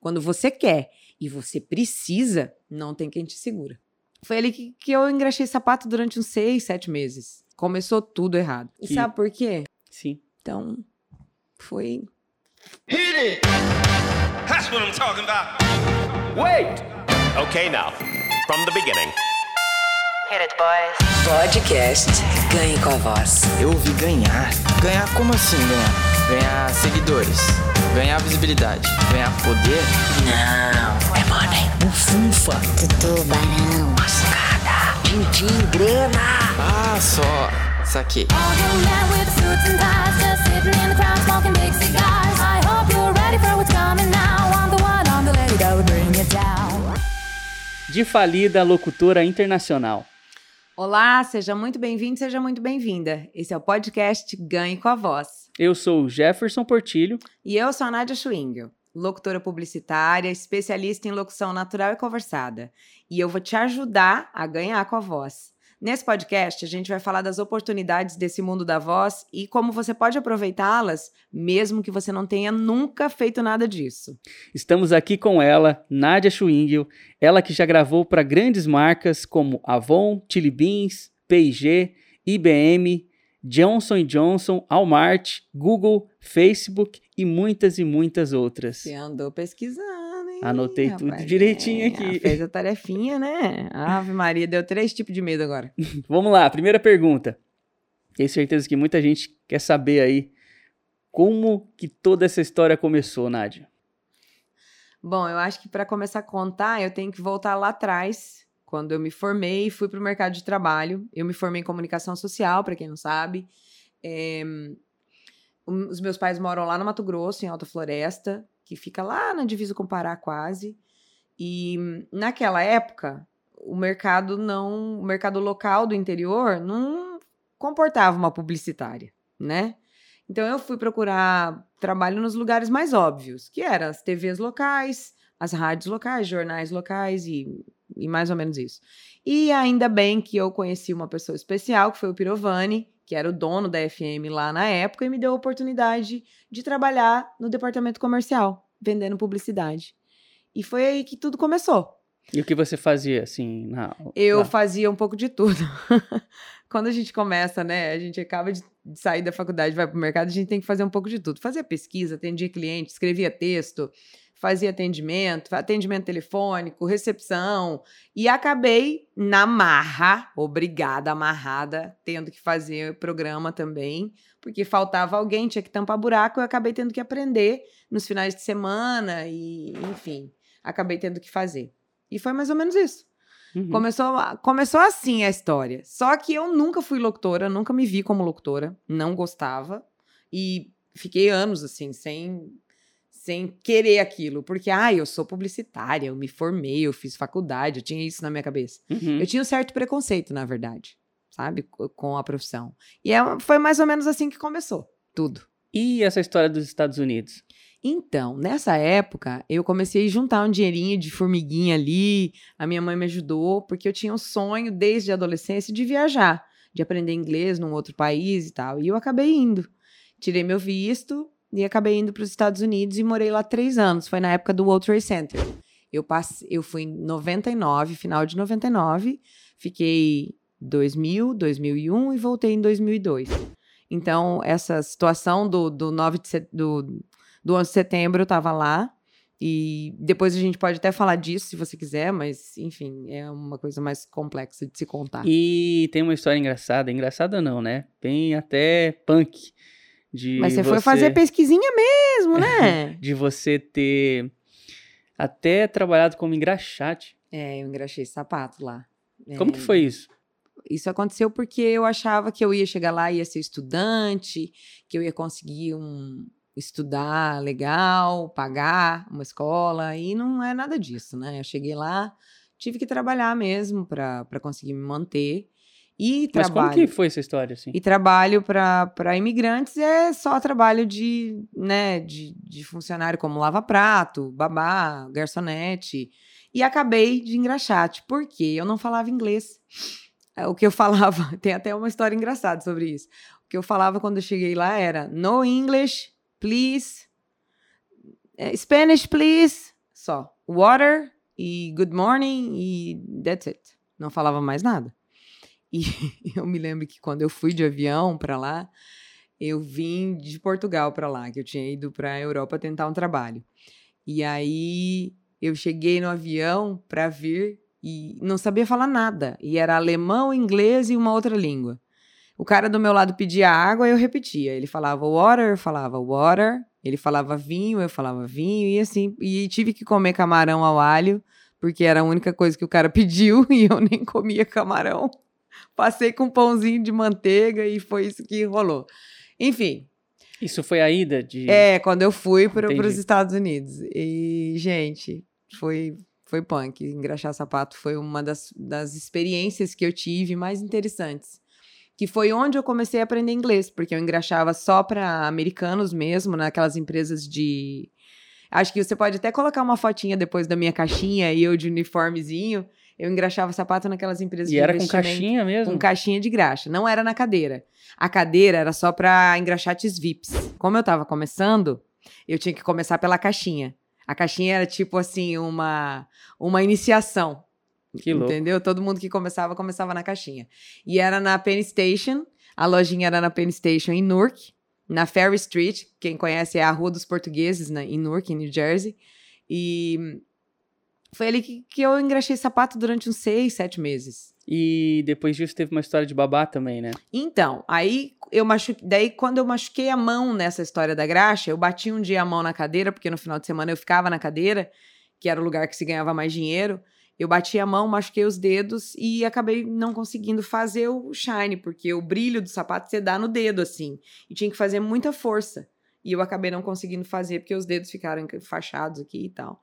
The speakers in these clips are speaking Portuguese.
Quando você quer e você precisa, não tem quem te segura. Foi ali que, que eu engraxei sapato durante uns seis, sete meses. Começou tudo errado. E Que- sabe por quê? Sim. Então, foi. Hit it! That's what I'm talking about. Wait! Okay, now, from the beginning. Hit it, boys. Podcast Ganhe com a Voz. Eu ouvi ganhar. Ganhar como assim ganhar? Ganhar seguidores. Ganhar visibilidade. Ganhar poder. Não, é money. Bufunfa. Tubarão. Mascada. Din-din, grana. Ah, só. Saquei. All young men with suits and ties, just sitting in the crowd smoking big cigars. I hope you're ready for what's coming now. I'm the one, I'm the lady that would bring it down. De falida locutora internacional. Olá, seja muito bem-vindo, seja muito bem-vinda. Esse é o podcast Ganhe com a Voz. Eu sou o Jefferson Portilho. E eu sou a Nádia Schwingel, locutora publicitária, especialista em locução natural e conversada. E eu vou te ajudar a ganhar com a voz. Nesse podcast, a gente vai falar das oportunidades desse mundo da voz e como você pode aproveitá-las, mesmo que você não tenha nunca feito nada disso. Estamos aqui com ela, Nádia Schwingel, ela que já gravou para grandes marcas como Avon, Chili Beans, P&G, IBM, Johnson Johnson, Walmart, Google, Facebook e muitas e muitas outras. Você andou pesquisando, Anotei tudo rapaz? direitinho É, aqui. Fez a tarefinha, né? Ave Maria, deu três tipos de medo agora. Vamos lá, primeira pergunta. Tenho certeza que muita gente quer saber aí como que toda essa história começou, Nádia. Bom, eu acho que para começar a contar, eu tenho que voltar lá atrás, quando eu me formei e fui para o mercado de trabalho. Eu me formei em comunicação social, para quem não sabe. É, os meus pais moram lá no Mato Grosso, em Alta Floresta, que fica lá na divisa com Pará quase. E naquela época, o mercado não, o mercado local do interior não comportava uma publicitária, né? Então eu fui procurar trabalho nos lugares mais óbvios, que eram as TVs locais, as rádios locais, jornais locais e, e mais ou menos isso. E ainda bem que eu conheci uma pessoa especial, que foi o Pirovani, que era o dono da FM lá na época, e me deu a oportunidade de trabalhar no departamento comercial, vendendo publicidade. E foi aí que tudo começou. E o que você fazia, assim, na... Eu lá? fazia um pouco de tudo. Quando a gente começa, né? A gente acaba de de sair da faculdade, vai para o mercado, a gente tem que fazer um pouco de tudo. Fazia pesquisa, atendia cliente, escrevia texto, fazia atendimento, atendimento telefônico, recepção. E acabei na marra, obrigada, amarrada, tendo que fazer programa também, porque faltava alguém, tinha que tampar buraco, eu acabei tendo que aprender nos finais de semana e, enfim, acabei tendo que fazer. E foi mais ou menos isso. Uhum. Começou, começou assim a história. Só que eu nunca fui locutora, nunca me vi como locutora, não gostava. E fiquei anos assim, sem, sem querer aquilo. Porque, ah, eu sou publicitária, eu me formei, eu fiz faculdade, eu tinha isso na minha cabeça. Uhum. Eu tinha um certo preconceito, na verdade, sabe, co- com a profissão. E é, foi mais ou menos assim que começou tudo. E essa história dos Estados Unidos? Então, nessa época, eu comecei a juntar um dinheirinho de formiguinha ali. A minha mãe me ajudou, porque eu tinha um sonho desde a adolescência de viajar, de aprender inglês num outro país e tal. E eu acabei indo. Tirei meu visto e acabei indo para os Estados Unidos e morei lá três anos. Foi na época do World Trade Center. Eu, passei, eu fui em 99, final de 99. Fiquei 2000, 2001 e voltei em 2002. Então, essa situação do, do 9 de set- do, do 11 de setembro eu tava lá. E depois a gente pode até falar disso se você quiser, mas enfim, é uma coisa mais complexa de se contar. E tem uma história engraçada, engraçada não, né? Bem até punk. De mas você, foi fazer pesquisinha mesmo, né? De você ter até trabalhado como engraxate. é, eu engraxei sapato lá. Como É, que foi isso? Isso aconteceu porque eu achava que eu ia chegar lá e ia ser estudante, que eu ia conseguir um estudar legal, pagar uma escola, e não é nada disso, né? Eu cheguei lá, tive que trabalhar mesmo para conseguir me manter. E Mas trabalho. como que foi essa história, assim? E trabalho para imigrantes é só trabalho de, né, de, de funcionário como lava-prato, babá, garçonete. E acabei de engraxate, porque eu não falava inglês. É, O que eu falava, tem até uma história engraçada sobre isso. O que eu falava quando eu cheguei lá era no English, please. Eh, Spanish, please. Só. Water e good morning e that's it. Não falava mais nada. E eu me lembro que quando eu fui de avião para lá, eu vim de Portugal para lá, que eu tinha ido para a Europa tentar um trabalho. E aí eu cheguei no avião para vir e não sabia falar nada. E era alemão, inglês e uma outra língua. O cara do meu lado pedia água, eu repetia. Ele falava water, eu falava water. Ele falava vinho, eu falava vinho. E assim, e tive que comer camarão ao alho, porque era a única coisa que o cara pediu e eu nem comia camarão. Passei com um pãozinho de manteiga e foi isso que rolou. Enfim, Isso foi a ida de. é, quando eu fui para os. Estados Unidos. E, gente, foi, foi punk. Engraxar sapato foi uma das, das experiências que eu tive mais interessantes. Que foi onde eu comecei a aprender inglês, porque eu engraxava só para americanos mesmo, naquelas empresas de. Acho que você pode até colocar uma fotinha depois da minha caixinha e eu de uniformezinho. Eu engraxava sapato naquelas empresas E de era com caixinha mesmo? Com caixinha de graxa. Não era na cadeira. A cadeira era só para engraxates VIPs. Como eu tava começando, eu tinha que começar pela caixinha. A caixinha era tipo assim, uma, uma iniciação. Que louco. Entendeu? Todo mundo que começava, começava na caixinha. E era na Penn Station. A lojinha era na Penn Station em Newark. Na Ferry Street. Quem conhece é a Rua dos Portugueses, né, em Newark, em New Jersey. E foi ali que, que eu engraxei sapato durante uns seis, sete meses. E depois disso teve uma história de babá também, né? Então, aí eu machuquei. Daí, quando eu machuquei a mão nessa história da graxa, eu bati um dia a mão na cadeira, porque no final de semana eu ficava na cadeira, que era o lugar que se ganhava mais dinheiro. Eu bati a mão, machuquei os dedos e acabei não conseguindo fazer o shine, porque o brilho do sapato você dá no dedo, assim. E tinha que fazer muita força. E eu acabei não conseguindo fazer, porque os dedos ficaram fachados aqui e tal.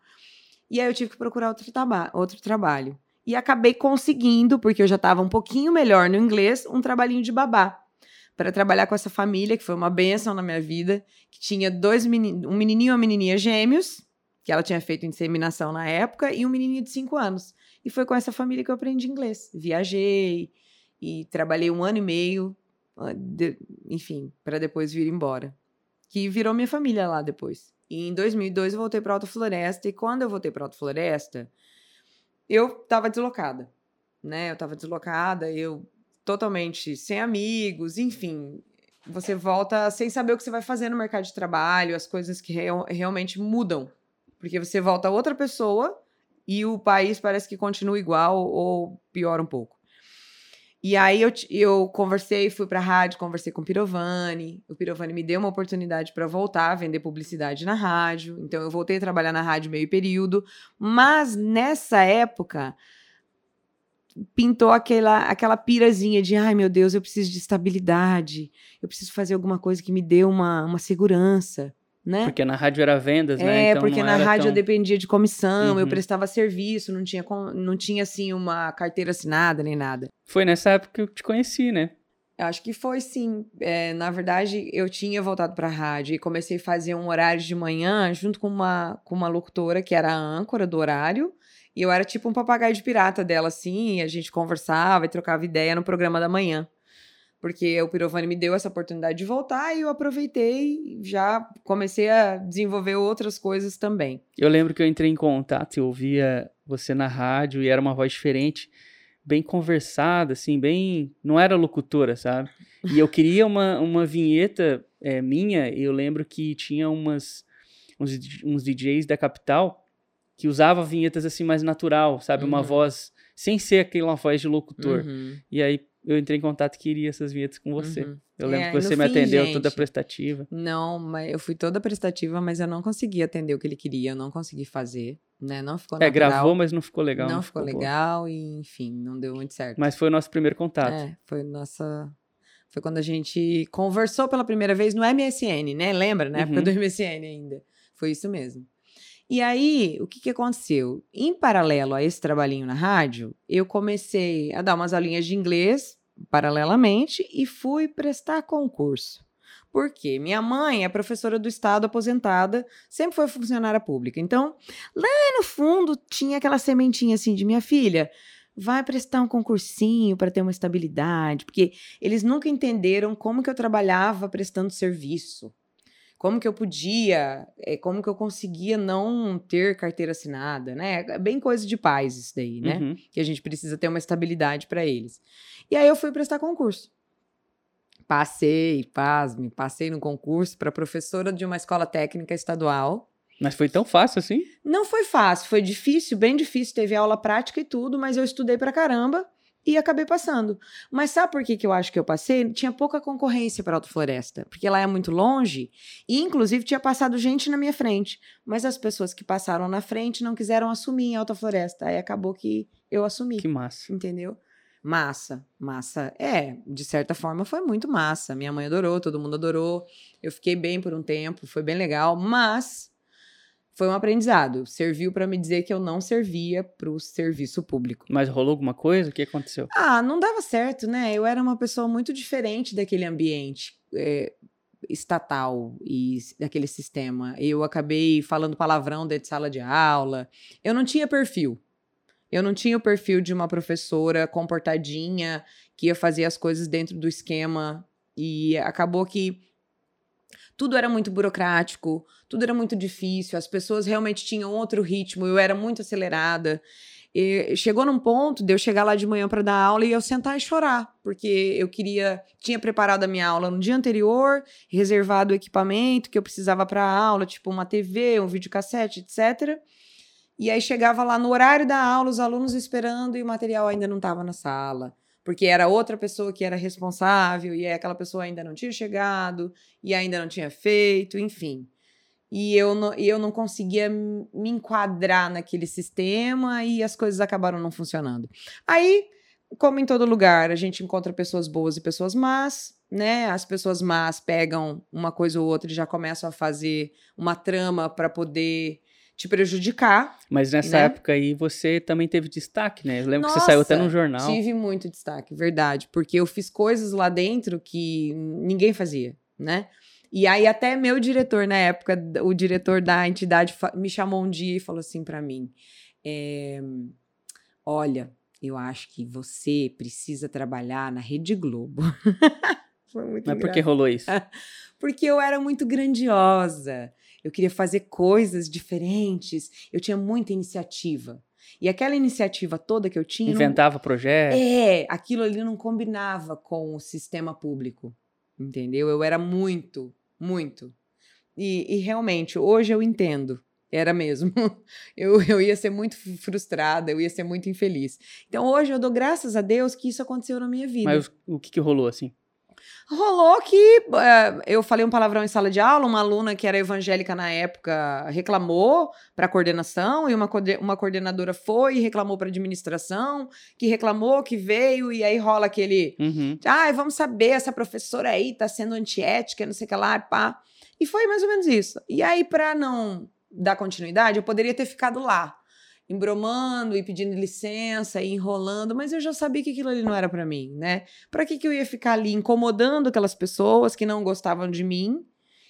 E aí eu tive que procurar outro, traba outro trabalho. E acabei conseguindo, porque eu já estava um pouquinho melhor no inglês, um trabalhinho de babá. Para trabalhar com essa família, que foi uma benção na minha vida, que tinha dois meni- um menininho e uma menininha gêmeos, que ela tinha feito inseminação na época, e um menininho de cinco anos. E foi com essa família que eu aprendi inglês. Viajei e trabalhei um ano e meio, enfim, para depois vir embora. Que virou minha família lá depois. E em 2002 eu voltei para Alta Floresta, e quando eu voltei para Alta Floresta, eu tava deslocada, né? Eu tava deslocada, eu totalmente sem amigos, enfim. Você volta sem saber o que você vai fazer no mercado de trabalho, as coisas que real- realmente mudam. Porque você volta outra pessoa e o país parece que continua igual ou piora um pouco. E aí eu, eu conversei, fui pra rádio, conversei com o Pirovani. O Pirovani me deu uma oportunidade para voltar a vender publicidade na rádio. Então eu voltei a trabalhar na rádio meio período. Mas nessa época pintou aquela, aquela pirazinha de ai meu Deus, eu preciso de estabilidade, eu preciso fazer alguma coisa que me dê uma, uma segurança, né? Porque na rádio era vendas, né? É, Então porque na rádio eu tão- dependia de comissão, eu Uhum. prestava serviço, não tinha, não tinha assim uma carteira assinada nem nada. Foi nessa época que eu te conheci, né? Eu acho que foi sim. É, na verdade, eu tinha voltado para a rádio e comecei a fazer um horário de manhã junto com uma, com uma locutora que era a âncora do horário. E eu era tipo um papagaio de pirata dela, assim. E a gente conversava e trocava ideia no programa da manhã. Porque o Pirovani me deu essa oportunidade de voltar e eu aproveitei e já comecei a desenvolver outras coisas também. Eu lembro que eu entrei em contato, eu ouvia você na rádio e era uma voz diferente, bem conversada, assim, bem. Não era locutora, sabe? E eu queria uma, uma vinheta é, minha, e eu lembro que tinha umas, uns, uns DJs da capital que usavam vinhetas assim mais natural, sabe? Uma Uhum. voz, sem ser aquela voz de locutor. Uhum, E aí eu entrei em contato e queria essas vinhetas com você. uhum. Eu lembro É, que você me fim, atendeu toda gente, prestativa. Não, mas eu fui toda prestativa, mas eu não consegui atender o que ele queria, eu não consegui fazer, né? Não ficou É, natural. gravou, mas não ficou legal. não, ficou boa. legal e, enfim, não deu muito certo. Mas foi o nosso primeiro contato. É, foi nossa. Foi quando a gente conversou pela primeira vez no MSN, né? Lembra? Na época Uhum. do MSN ainda. Foi isso mesmo. E aí, o que, que aconteceu? Em paralelo a esse trabalhinho na rádio, eu comecei a dar umas aulinhas de inglês paralelamente e fui prestar concurso. Por quê? Minha mãe é professora do Estado aposentada, sempre foi funcionária pública. Então, lá no fundo, tinha aquela sementinha assim de minha filha, vai prestar um concursinho para ter uma estabilidade, porque eles nunca entenderam como que eu trabalhava prestando serviço. Como que eu podia, é, como que eu conseguia não ter carteira assinada, né? É bem coisa de pais isso daí, né? Uhum. Que a gente precisa ter uma estabilidade para eles. E aí eu fui prestar concurso. Passei, pasme, passei no concurso para professora de uma escola técnica estadual. Mas foi tão fácil assim? Não foi fácil, foi difícil, bem difícil. Teve aula prática e tudo, mas eu estudei pra caramba e acabei passando. Mas sabe por que, que eu acho que eu passei? Tinha pouca concorrência para Alta Floresta, porque lá é muito longe e, inclusive, tinha passado gente na minha frente. Mas as pessoas que passaram na frente não quiseram assumir em Alta Floresta. Aí acabou que eu assumi. Que massa. Entendeu? Massa, massa. É, de certa forma foi muito massa. Minha mãe adorou, todo mundo adorou. Eu fiquei bem por um tempo, foi bem legal, mas foi um aprendizado. Serviu para me dizer que eu não servia para o serviço público. Mas rolou alguma coisa? O que aconteceu? Ah, não dava certo, né? Eu era uma pessoa muito diferente daquele ambiente é, estatal e daquele sistema. Eu acabei falando palavrão dentro de sala de aula. Eu não tinha perfil. Eu não tinha o perfil de uma professora comportadinha que ia fazer as coisas dentro do esquema. E acabou que tudo era muito burocrático, tudo era muito difícil, as pessoas realmente tinham outro ritmo, eu era muito acelerada. E chegou num ponto de eu chegar lá de manhã para dar aula e eu sentar e chorar, porque eu queria, tinha preparado a minha aula no dia anterior, reservado o equipamento que eu precisava para a aula, tipo uma TV, um videocassete, etc. E aí chegava lá no horário da aula, os alunos esperando e o material ainda não estava na sala, porque era outra pessoa que era responsável e aquela pessoa ainda não tinha chegado e ainda não tinha feito, enfim. E eu não, eu não conseguia me enquadrar naquele sistema e as coisas acabaram não funcionando. Aí, como em todo lugar, a gente encontra pessoas boas e pessoas más, né? As pessoas más pegam uma coisa ou outra e já começam a fazer uma trama para poder te prejudicar. Mas nessa Né? época aí você também teve destaque, né? Eu lembro que você saiu até Nossa, num jornal. Tive muito destaque, verdade, porque eu fiz coisas lá dentro que ninguém fazia, né? E aí até meu diretor na época, o diretor da entidade me chamou um dia e falou assim pra mim: é, "Olha, eu acho que você precisa trabalhar na Rede Globo." Foi muito Mas por que engraçado. rolou isso? Porque eu era muito grandiosa. Eu queria fazer coisas diferentes. Eu tinha muita iniciativa. E aquela iniciativa toda que eu tinha. não- Inventava projeto. É, aquilo ali não combinava com o sistema público. Entendeu? Eu era muito, muito. E, e realmente, hoje eu entendo. Era mesmo. Eu, eu ia ser muito frustrada, eu ia ser muito infeliz. Então hoje eu dou graças a Deus que isso aconteceu na minha vida. Mas o que que rolou assim? Rolou que eh, eu falei um palavrão em sala de aula, uma aluna que era evangélica na época reclamou para a coordenação, e uma, uma coordenadora foi e reclamou para a administração, que reclamou, que veio, e aí rola aquele. Uhum. Ai, vamos saber, essa professora aí tá sendo antiética, não sei o que lá, pá. E foi mais ou menos isso. E aí, para não dar continuidade, eu poderia ter ficado lá, embromando e pedindo licença e enrolando, mas eu já sabia que aquilo ali não era para mim, né? Para que, que eu ia ficar ali incomodando aquelas pessoas que não gostavam de mim?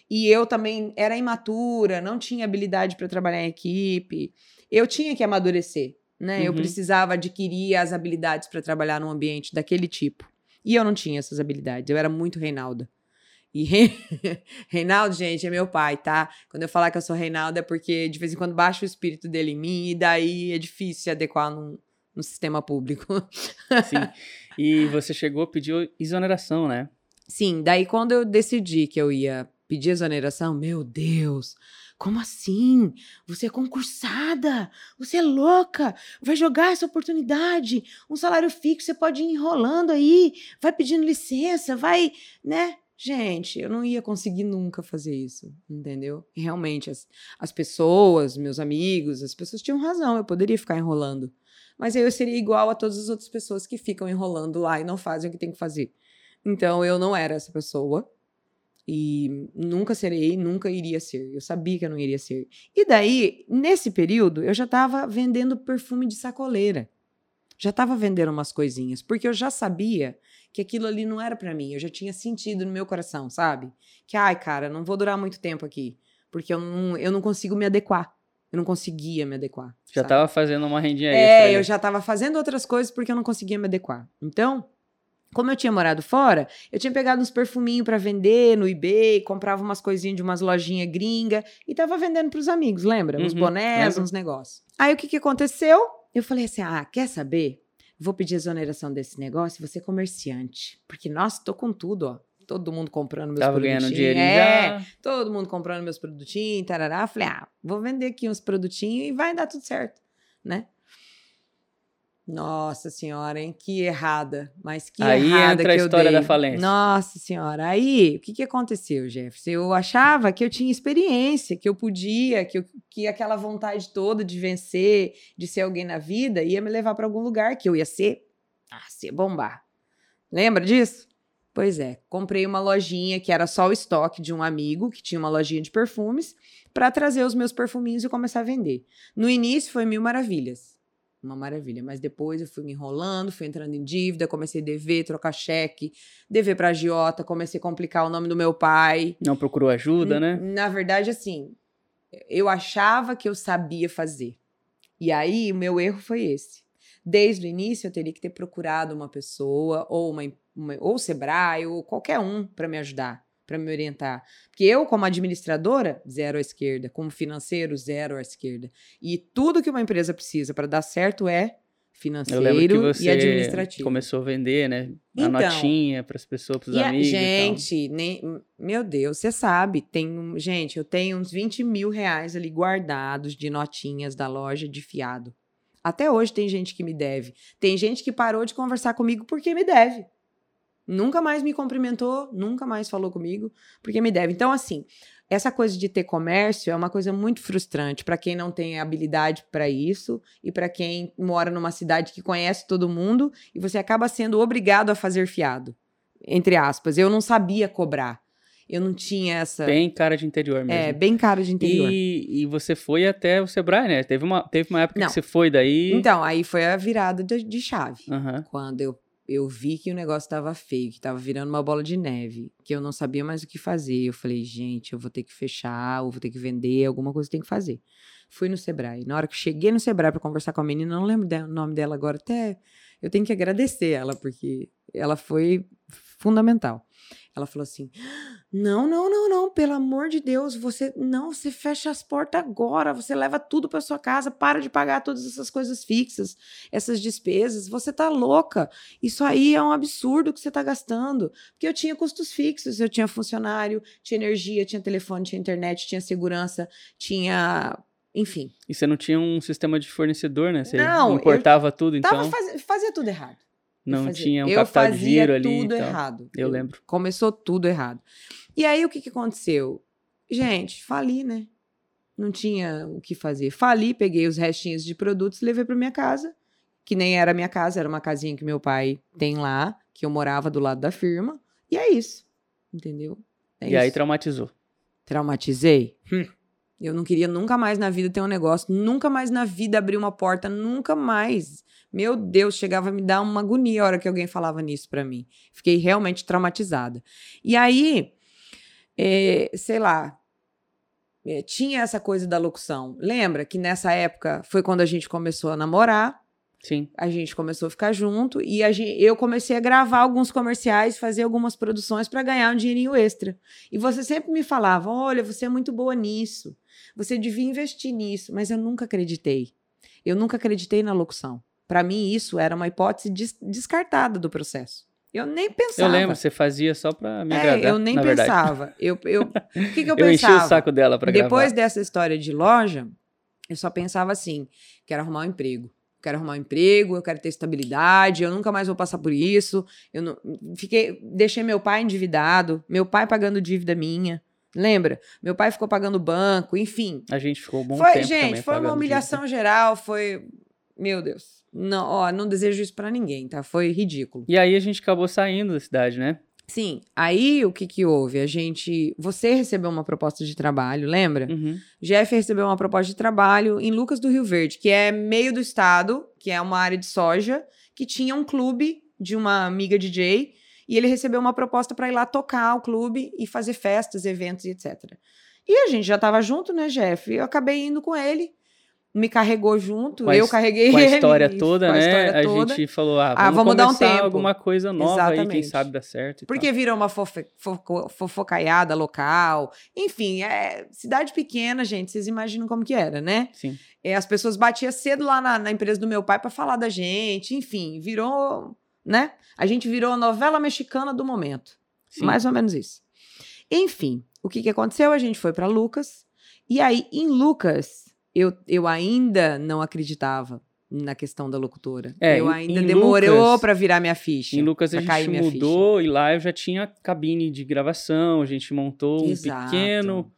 E eu também era imatura, não tinha habilidade para trabalhar em equipe. Eu tinha que amadurecer, né? Eu Uhum. precisava adquirir as habilidades para trabalhar num ambiente daquele tipo. E eu não tinha essas habilidades, eu era muito Reinalda. E Re- Reinaldo, gente, é meu pai, tá? Quando eu falar que eu sou Reinaldo é porque de vez em quando baixa o espírito dele em mim e daí é difícil se adequar num, num sistema público. Sim. E você chegou, pediu exoneração, né? Sim, daí quando eu decidi que eu ia pedir exoneração, meu Deus, como assim? Você é concursada, você é louca, vai jogar essa oportunidade, um salário fixo, você pode ir enrolando aí, vai pedindo licença, vai, né? Gente, eu não ia conseguir nunca fazer isso, entendeu? Realmente, as, as pessoas, meus amigos, as pessoas tinham razão, eu poderia ficar enrolando. Mas eu seria igual a todas as outras pessoas que ficam enrolando lá e não fazem o que tem que fazer. Então eu não era essa pessoa. E nunca serei, nunca iria ser. Eu sabia que eu não iria ser. E daí, nesse período, eu já estava vendendo perfume de sacoleira. Já estava vendendo umas coisinhas, porque eu já sabia que aquilo ali não era para mim. Eu já tinha sentido no meu coração, sabe? Que, ai, cara, não vou durar muito tempo aqui, porque eu não, eu não consigo me adequar. Eu não conseguia me adequar. Já sabe? tava fazendo uma rendinha extra. É, ali. eu já estava fazendo outras coisas porque eu não conseguia me adequar. Então, Como eu tinha morado fora, eu tinha pegado uns perfuminhos pra vender no eBay, comprava umas coisinhas de umas lojinhas gringa e tava vendendo pros amigos, lembra? Uns Uhum, bonés, lembro. uns negócios. Aí o que que aconteceu? Eu falei assim: "Ah, quer saber? Vou pedir exoneração desse negócio, e vou ser comerciante, porque nossa, tô com tudo, ó. Todo mundo comprando meus Tava produtinhos. ganhando dinheirinho é, já. todo mundo comprando meus produtinhos, tarará. Falei, ah, vou vender aqui uns produtinhos e vai dar tudo certo, né? Nossa senhora, hein? Que errada. Mas que Aí errada entra a que eu história dei. da falência. Nossa senhora. Aí, o que, que aconteceu, Jefferson? Eu achava que eu tinha experiência, que eu podia, que, eu- que aquela vontade toda de vencer, de ser alguém na vida, ia me levar para algum lugar, que eu ia ser, ah, ser bombar. Lembra disso? Pois é, comprei uma lojinha que era só o estoque de um amigo que tinha uma lojinha de perfumes para trazer os meus perfuminhos e começar a vender. No início foi mil maravilhas. Uma maravilha, mas depois eu fui me enrolando, fui entrando em dívida, comecei a dever, trocar cheque, dever para agiota, comecei a complicar o nome do meu pai. Não procurou ajuda, né? N- Na verdade, assim, eu achava que eu sabia fazer. E aí, o meu erro foi esse. Desde o início, eu teria que ter procurado uma pessoa, ou uma, uma- ou o Sebrae, ou qualquer um para me ajudar, para me orientar. Porque eu, como administradora, zero à esquerda. Como financeiro, zero à esquerda. E tudo que uma empresa precisa para dar certo é Eu lembro que financeiro você e administrativo. começou a vender, né? A Então, notinha para as pessoas, para os amigos. gente, nem, meu Deus, você sabe, tem, um- gente, eu tenho uns 20 mil reais ali guardados de notinhas da loja de fiado. Até hoje tem gente que me deve. Tem gente que parou de conversar comigo porque me deve. Nunca mais me cumprimentou, nunca mais falou comigo porque me deve. Então, assim, essa coisa de ter comércio é uma coisa muito frustrante para quem não tem habilidade para isso e para quem mora numa cidade que conhece todo mundo e você acaba sendo obrigado a fazer fiado entre aspas. Eu não sabia cobrar. Eu não tinha essa. Bem cara de interior mesmo. é, bem cara de interior. E, e você foi até o Sebrae, né? Teve uma, teve uma época Não. que você foi daí. Então, aí foi a virada de, de chave. Aham. Quando eu, eu vi que o negócio estava feio, que estava virando uma bola de neve, que eu não sabia mais o que fazer. Eu falei, gente, eu vou ter que fechar, ou vou ter que vender, alguma coisa tenho que fazer. Fui no Sebrae. Na hora que cheguei no Sebrae para conversar com a menina, não lembro o nome dela agora, até eu tenho que agradecer ela, porque ela foi fundamental. Ela falou assim: Não, não, não, não, pelo amor de Deus, você não, você fecha as portas agora, você leva tudo para sua casa, para de pagar todas essas coisas fixas, essas despesas, você tá louca. Isso aí é um absurdo que você tá gastando. Porque eu tinha custos fixos, eu tinha funcionário, tinha energia, tinha telefone, tinha internet, tinha segurança, tinha, enfim, E você não tinha um sistema de fornecedor, né? Você Não, importava tudo, então tava faz... fazia tudo errado. Eu não tinha um eu capital de giro ali. e tudo tal. errado. Eu lembro. Começou tudo errado. E aí o que, que aconteceu? Gente, fali, né? Não tinha o que fazer. Fali, peguei os restinhos de produtos, levei para minha casa, que nem era minha casa, era uma casinha que meu pai tem lá, que eu morava do lado da firma. E é isso. Entendeu? É e aí isso. traumatizou. Traumatizei? Hum. Eu não queria nunca mais na vida ter um negócio, nunca mais na vida abrir uma porta, nunca mais. Meu Deus, chegava a me dar uma agonia a hora que alguém falava nisso pra mim. Fiquei realmente traumatizada. E aí, eh, sei lá, eh, tinha essa coisa da locução. Lembra que nessa época foi quando a gente começou a namorar, Sim. a gente começou a ficar junto e a gen- eu comecei a gravar alguns comerciais, fazer algumas produções para ganhar um dinheirinho extra. E você sempre me falava: olha, você é muito boa nisso, você devia investir nisso, mas eu nunca acreditei. Eu nunca acreditei na locução. Para mim, isso era uma hipótese des- descartada do processo. Eu nem pensava. Eu lembro, você fazia só pra me É, agradar. eu nem pensava. Eu, eu, o que, que eu Eu enchi pensava? o saco dela pra Depois gravar. dessa história de loja, eu só pensava assim: quero arrumar um emprego. Quero arrumar um emprego, eu quero ter estabilidade, eu nunca mais vou passar por isso. Eu não, fiquei, deixei meu pai endividado, meu pai pagando dívida minha. Lembra? Meu pai ficou pagando banco, enfim. A gente ficou um bom foi, tempo gente, foi uma humilhação geral, foi, meu Deus. Não, ó, não desejo isso pra ninguém, tá? Foi ridículo. dívida. E aí a gente acabou saindo da cidade, né? Sim, aí o que que houve? A gente, você recebeu uma proposta de trabalho, lembra? Uhum. Jeff recebeu uma proposta de trabalho em Lucas do Rio Verde, que é meio do estado, que é uma área de soja, que tinha um clube de uma amiga DJ, e ele recebeu uma proposta para ir lá tocar o clube e fazer festas, eventos e etc. E a gente já estava junto, né, Jeff? Eu acabei indo com ele. Me carregou junto, Com eu carreguei Com a ele, história e- toda, com a né? história a toda. gente falou, ah, Ah, vamos, vamos dar um tempo. alguma coisa nova aí, quem Exatamente. sabe dá certo. Porque tal. virou uma fofe- fofo- fofocaiada local. Enfim, é cidade pequena, gente, vocês imaginam como que era, né? Sim. É, as pessoas batiam cedo lá na, na empresa do meu pai para falar da gente, enfim, virou, né? A gente virou a novela mexicana do momento. Sim. Mais ou menos isso. Enfim, o que, que aconteceu? A gente foi para Lucas. E aí, em Lucas, eu, eu ainda não acreditava na questão da locutora. É, eu ainda em demorou para virar minha ficha. Em Lucas a gente ficha. mudou e lá eu já tinha cabine de gravação, a gente montou um Exato. pequeno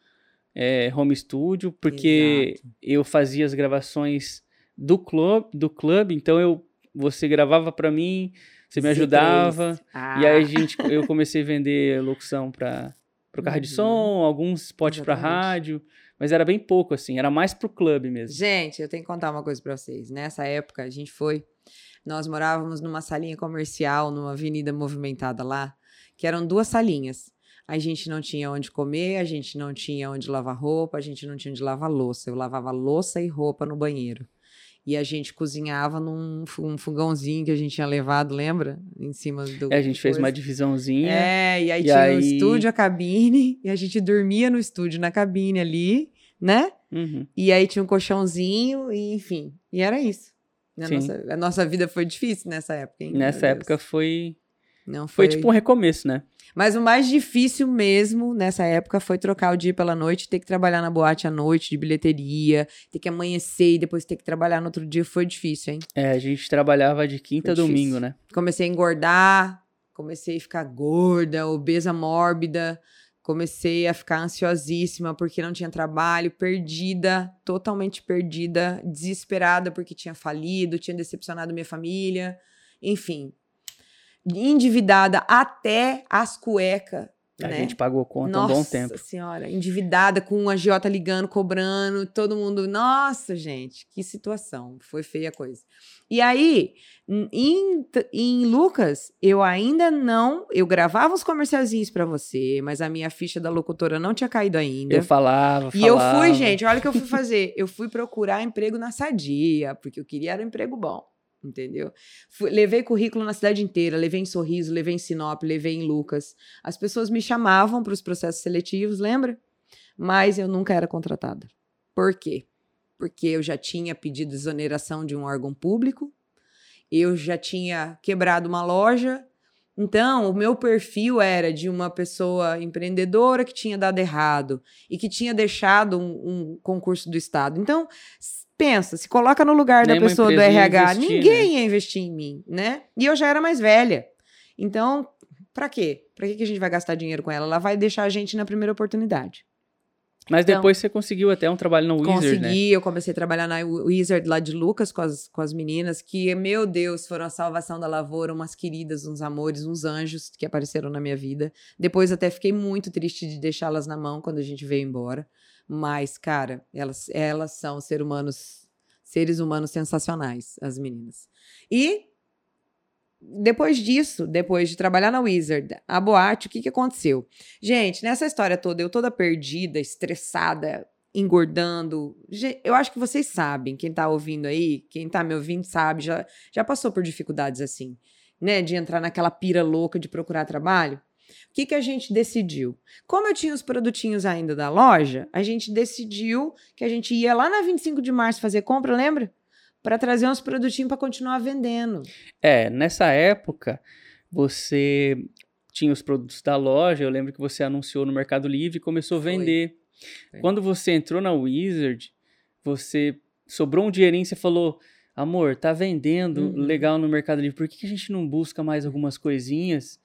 é, home studio, porque eu fazia as gravações do clube, do clube, então eu você gravava pra mim, você me Z3. ajudava, Ah, e aí a gente eu comecei a vender locução para o carro de Uhum. som, alguns spots para rádio, mas era bem pouco assim, era mais pro clube mesmo. Gente, eu tenho que contar uma coisa pra vocês. Nessa época, a gente foi. Nós morávamos numa salinha comercial, numa avenida movimentada lá, que eram duas salinhas. A gente não tinha onde comer, a gente não tinha onde lavar roupa, a gente não tinha onde lavar louça. Eu lavava louça e roupa no banheiro. E a gente cozinhava num um fogãozinho que a gente tinha levado, lembra? Em cima do. É, a gente fez uma coisa. divisãozinha. É, e aí E tinha o aí- estúdio, a cabine, e a gente dormia no estúdio, na cabine ali, né? Uhum. E aí tinha um colchãozinho, e enfim. E era isso. A Sim. nossa, a nossa vida foi difícil nessa época, hein? Nessa época foi Não foi foi. tipo um recomeço, né? Mas o mais difícil mesmo nessa época foi trocar o dia pela noite, ter que trabalhar na boate à noite, de bilheteria, ter que amanhecer e depois ter que trabalhar no outro dia. Foi difícil, hein? É, a gente trabalhava de quinta a domingo, né? Comecei a engordar, comecei a ficar gorda, obesa mórbida, comecei a ficar ansiosíssima porque não tinha trabalho, perdida, totalmente perdida, desesperada porque tinha falido, tinha decepcionado minha família, enfim. Endividada até as cuecas, A né? gente pagou conta Nossa um bom tempo. senhora, endividada com um agiota ligando, cobrando, todo mundo. Nossa, gente, que situação. Foi feia a coisa. E aí, em, em Lucas, eu ainda não. Eu gravava os comercialzinhos pra você, mas a minha ficha da locutora não tinha caído ainda. Eu falava, E eu falava. fui, gente, olha o que eu fui fazer. Eu fui procurar emprego na Sadia, porque eu queria era um emprego bom, entendeu? Fui- levei currículo na cidade inteira, levei em Sorriso, levei em Sinop, levei em Lucas. As pessoas me chamavam para os processos seletivos, lembra? Mas eu nunca era contratada. Por quê? Porque eu já tinha pedido exoneração de um órgão público, eu já tinha quebrado uma loja, então, o meu perfil era de uma pessoa empreendedora que tinha dado errado e que tinha deixado um, um concurso do Estado. Então, pensa, se coloca no lugar da Nenhuma pessoa do RH. investir, Ninguém ia investir em mim, né? E eu já era mais velha. Então, pra quê? Pra que a gente vai gastar dinheiro com ela? Ela vai deixar a gente na primeira oportunidade. Mas Então- depois você conseguiu até um trabalho no Wizard, né? Consegui, eu comecei a trabalhar na Wizard lá de Lucas com as, com as meninas, que, meu Deus, foram a salvação da lavoura, umas queridas, uns amores, uns anjos que apareceram na minha vida. Depois até fiquei muito triste de deixá-las na mão quando a gente veio embora. Mas, cara, elas, elas são ser humanos, seres humanos sensacionais, as meninas. E depois disso, depois de trabalhar na Wizard, a boate, o que, que aconteceu? Gente, nessa história toda, eu toda perdida, estressada, engordando. Eu acho que vocês sabem, quem tá ouvindo aí, quem tá me ouvindo sabe, já, já passou por dificuldades assim, né? De entrar naquela pira louca de procurar trabalho. O que, que a gente decidiu? Como eu tinha os produtinhos ainda da loja, a gente decidiu que a gente ia lá na 25 de março fazer compra, lembra? Para trazer uns produtinhos para continuar vendendo. É, nessa época, você tinha os produtos da loja, eu lembro que você anunciou no Mercado Livre e começou a vender. Foi. Quando você entrou na Wizard, você sobrou um dinheirinho e você falou, amor, tá vendendo Uhum. legal no Mercado Livre, por que, que a gente não busca mais algumas coisinhas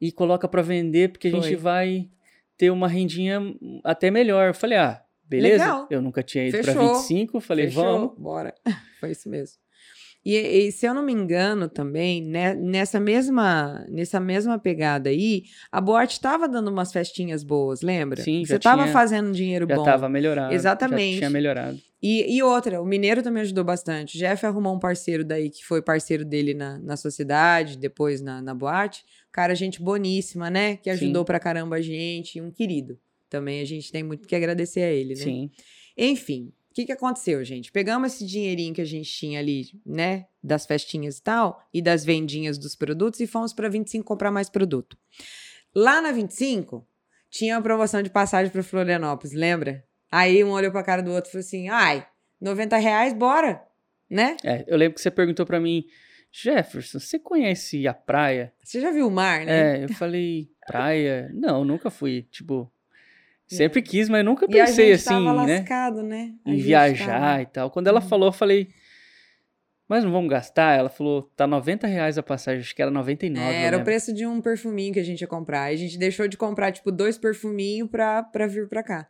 e coloca pra vender, porque a gente Foi. vai ter uma rendinha até melhor. Eu falei, ah, beleza. Legal. Eu nunca tinha ido pra Fechou. 25, eu falei, Fechou, vamos. Bora. Foi isso mesmo. E, e se eu não me engano também, né, nessa mesma nessa mesma pegada aí, a boate estava dando umas festinhas boas, lembra? Sim, Você já tava tinha- fazendo dinheiro Já bom. tava melhorado. Exatamente. Já tinha melhorado. E, e outra, o Mineiro também ajudou bastante. O Jeff arrumou um parceiro daí que foi parceiro dele na, na sociedade, depois na, na boate. Cara, gente boníssima, né? Que ajudou Sim. pra caramba a gente, um querido. Também a gente tem muito que agradecer a ele, né? Sim. Enfim, O que, que aconteceu, gente? Pegamos esse dinheirinho que a gente tinha ali, né? Das festinhas e tal, e das vendinhas dos produtos, e fomos pra 25 comprar mais produto. Lá na 25, tinha uma promoção de passagem pra Florianópolis, lembra? Aí um olhou pra cara do outro e falou assim: ai, 90 reais, bora, né? É, eu lembro que você perguntou pra mim, Jefferson, você conhece a praia? Você já viu o mar, né? É, eu falei, praia? Não, nunca fui. Tipo, sempre quis, mas nunca a pensei gente assim, tava né? lascado, né? Em viajar tava- e tal. Quando ela Uhum. falou, eu falei, mas não vamos gastar? Ela falou, tá 90 reais a passagem, acho que era 99. É, era o preço de um perfuminho que a gente ia comprar. A gente deixou de comprar, tipo, dois perfuminhos pra, pra vir pra cá.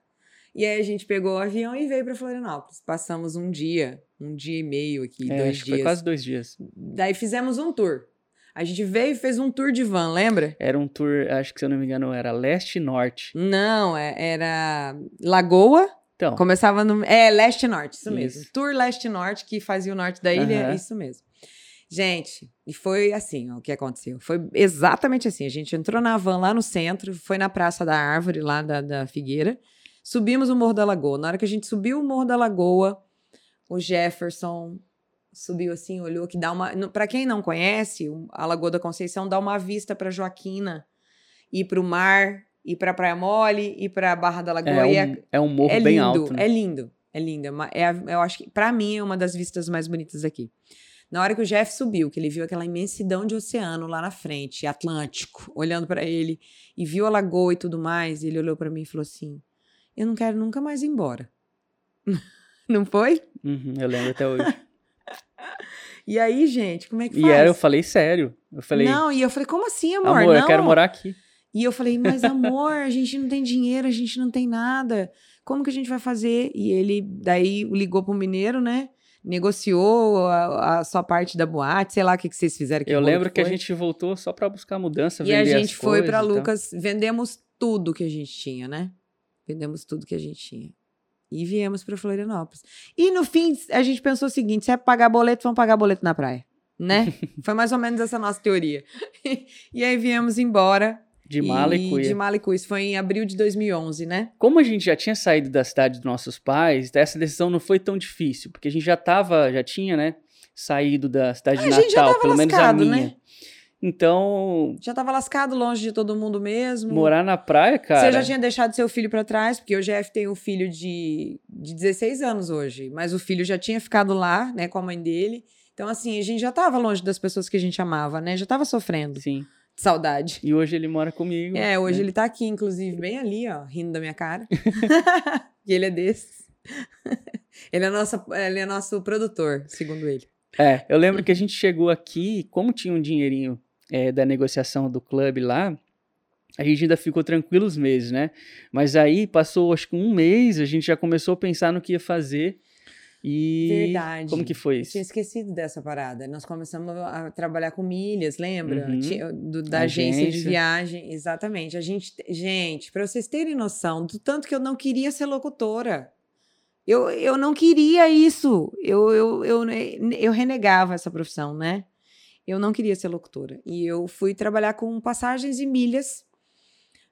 E aí a gente pegou o avião e veio pra Florianópolis. Passamos um dia, um dia e meio aqui, É, dois acho que dias. foi quase dois dias. Daí fizemos um tour. A gente veio e fez um tour de van, lembra? Era um tour, acho que se eu não me engano, era leste e norte. Não, é- era Lagoa. Então, Começava no. É, leste e norte, isso, mesmo. Isso. Tour leste e norte, que fazia o norte da ilha, Aham. isso mesmo. Gente, e foi assim ó, o que aconteceu. Foi exatamente assim. A gente entrou na van lá no centro, foi na Praça da Árvore, lá da, da Figueira. Subimos o Morro da Lagoa. Na hora que a gente subiu o Morro da Lagoa, o Jefferson subiu assim, olhou que dá uma. Pra quem não conhece, o- a Lagoa da Conceição dá uma vista pra Joaquina, ir pro mar, ir pra Praia Mole, ir pra Barra da Lagoa. é, e é- um, é um morro é bem lindo, alto. né? é lindo, é lindo. É uma- é eu acho que, pra mim, é uma das vistas mais bonitas aqui. Na hora que o Jeff subiu, que ele viu aquela imensidão de oceano lá na frente, Atlântico, olhando pra ele, e viu a lagoa e tudo mais, ele olhou pra mim e falou assim: Eu não quero nunca mais ir embora. não foi? Uhum, eu lembro até hoje. E aí, gente, como é que e faz? era, eu falei sério. Eu falei, Não, e eu falei: Como assim, amor? amor, eu Não. quero morar aqui. E eu falei, mas amor, a gente não tem dinheiro, a gente não tem nada. Como que a gente vai fazer? E ele daí ligou pro mineiro, né? Negociou a, a sua parte da boate, sei lá o que, que vocês fizeram. Eu bolo lembro que a foi. gente voltou só pra buscar mudança, E a vender as gente foi e tal. Lucas, vendemos tudo que a gente tinha, né? Vendemos tudo que a gente tinha. E viemos pra Florianópolis. E no fim, a gente pensou o seguinte: se é pagar boleto, vamos pagar boleto na praia. Né? Foi mais ou menos essa nossa teoria. e aí viemos embora. De mala e cuia. De mala e cuia. Isso foi em abril de 2011, né? Como a gente já tinha saído da cidade dos nossos pais, essa decisão não foi tão difícil, porque a gente já tava, já tinha, né, saído da cidade de A gente já Natal, pelo menos a lascado, minha. né? Então, Já tava lascado, longe de todo mundo mesmo. morar na praia, cara. Você já tinha deixado seu filho pra trás, porque o Jeff tem um filho de, de 16 anos hoje, mas o filho já tinha ficado lá, né, com a mãe dele. Então, assim, a gente já tava longe das pessoas que a gente amava, né? Já tava sofrendo Sim. de saudade. E hoje ele mora comigo. É, hoje né? ele tá aqui, inclusive, bem ali, ó, rindo da minha cara. e ele é desses. ele, é nossa, ele é nosso produtor, segundo ele. É, eu lembro que a gente chegou aqui, como tinha um dinheirinho é, da negociação do clube lá, a gente ainda ficou tranquilo os meses, né? Mas aí passou, acho que um mês, a gente já começou a pensar no que ia fazer. E Verdade. como que foi Eu isso? tinha esquecido dessa parada. Nós começamos a trabalhar com milhas, lembra? Uhum. Do- da agência. de Agência. viagem. Exatamente. A gente, gente, para vocês terem noção do tanto que eu não queria ser locutora. Eu, eu não queria isso. Eu, eu, eu, eu renegava essa profissão, né? Eu não queria ser locutora. E eu fui trabalhar com passagens e milhas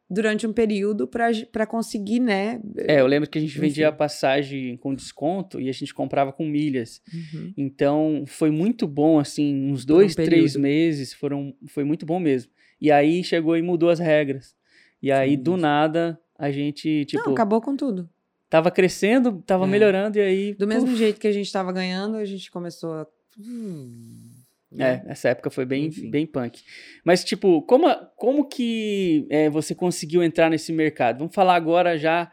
durante um período para conseguir, né? É, eu lembro que a gente vendia a passagem com desconto e a gente comprava com milhas. Uhum. Então, foi muito bom, assim, uns Por um dois, três meses, foram, foi muito bom mesmo. E aí chegou e mudou as regras. E aí, do Isso. nada, a gente, tipo, não, acabou com tudo. tava crescendo, tava É. melhorando, e aí... Do mesmo jeito que a gente estava ganhando, a gente começou a. né? É, essa época foi bem, Enfim. bem punk. Mas, tipo, como, como que é, você conseguiu entrar nesse mercado? Vamos falar agora já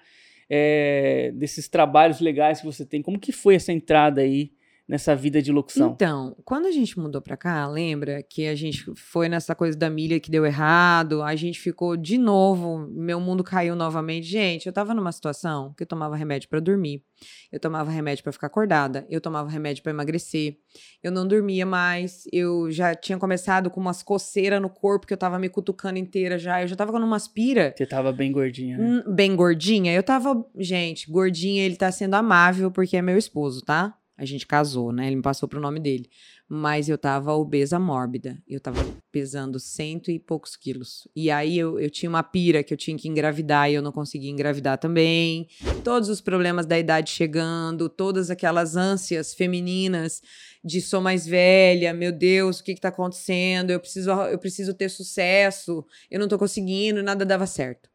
é, desses trabalhos legais que você tem. Como que foi essa entrada aí nessa vida de locução? Então, quando a gente mudou pra cá, lembra que a gente foi nessa coisa da milha que deu errado, a gente ficou de novo, meu mundo caiu novamente. Gente, eu tava numa situação que eu tomava remédio pra dormir, eu tomava remédio pra ficar acordada, eu tomava remédio pra emagrecer, eu não dormia mais, eu já tinha começado com umas coceiras no corpo que eu tava me cutucando inteira já, eu já tava com umas pira. Você tava bem gordinha, né? Hum, Bem gordinha. Eu tava. Gente, gordinha, ele tá sendo amável porque é meu esposo, tá? A gente casou, né? Ele me passou pro nome dele. Mas eu tava obesa mórbida. Eu tava pesando cento e poucos quilos. E aí eu, eu tinha uma pira que eu tinha que engravidar e eu não conseguia engravidar também. Todos os problemas da idade chegando, todas aquelas ânsias femininas de sou mais velha, meu Deus, o que que tá acontecendo? Eu preciso, eu preciso ter sucesso, eu não tô conseguindo, nada dava certo.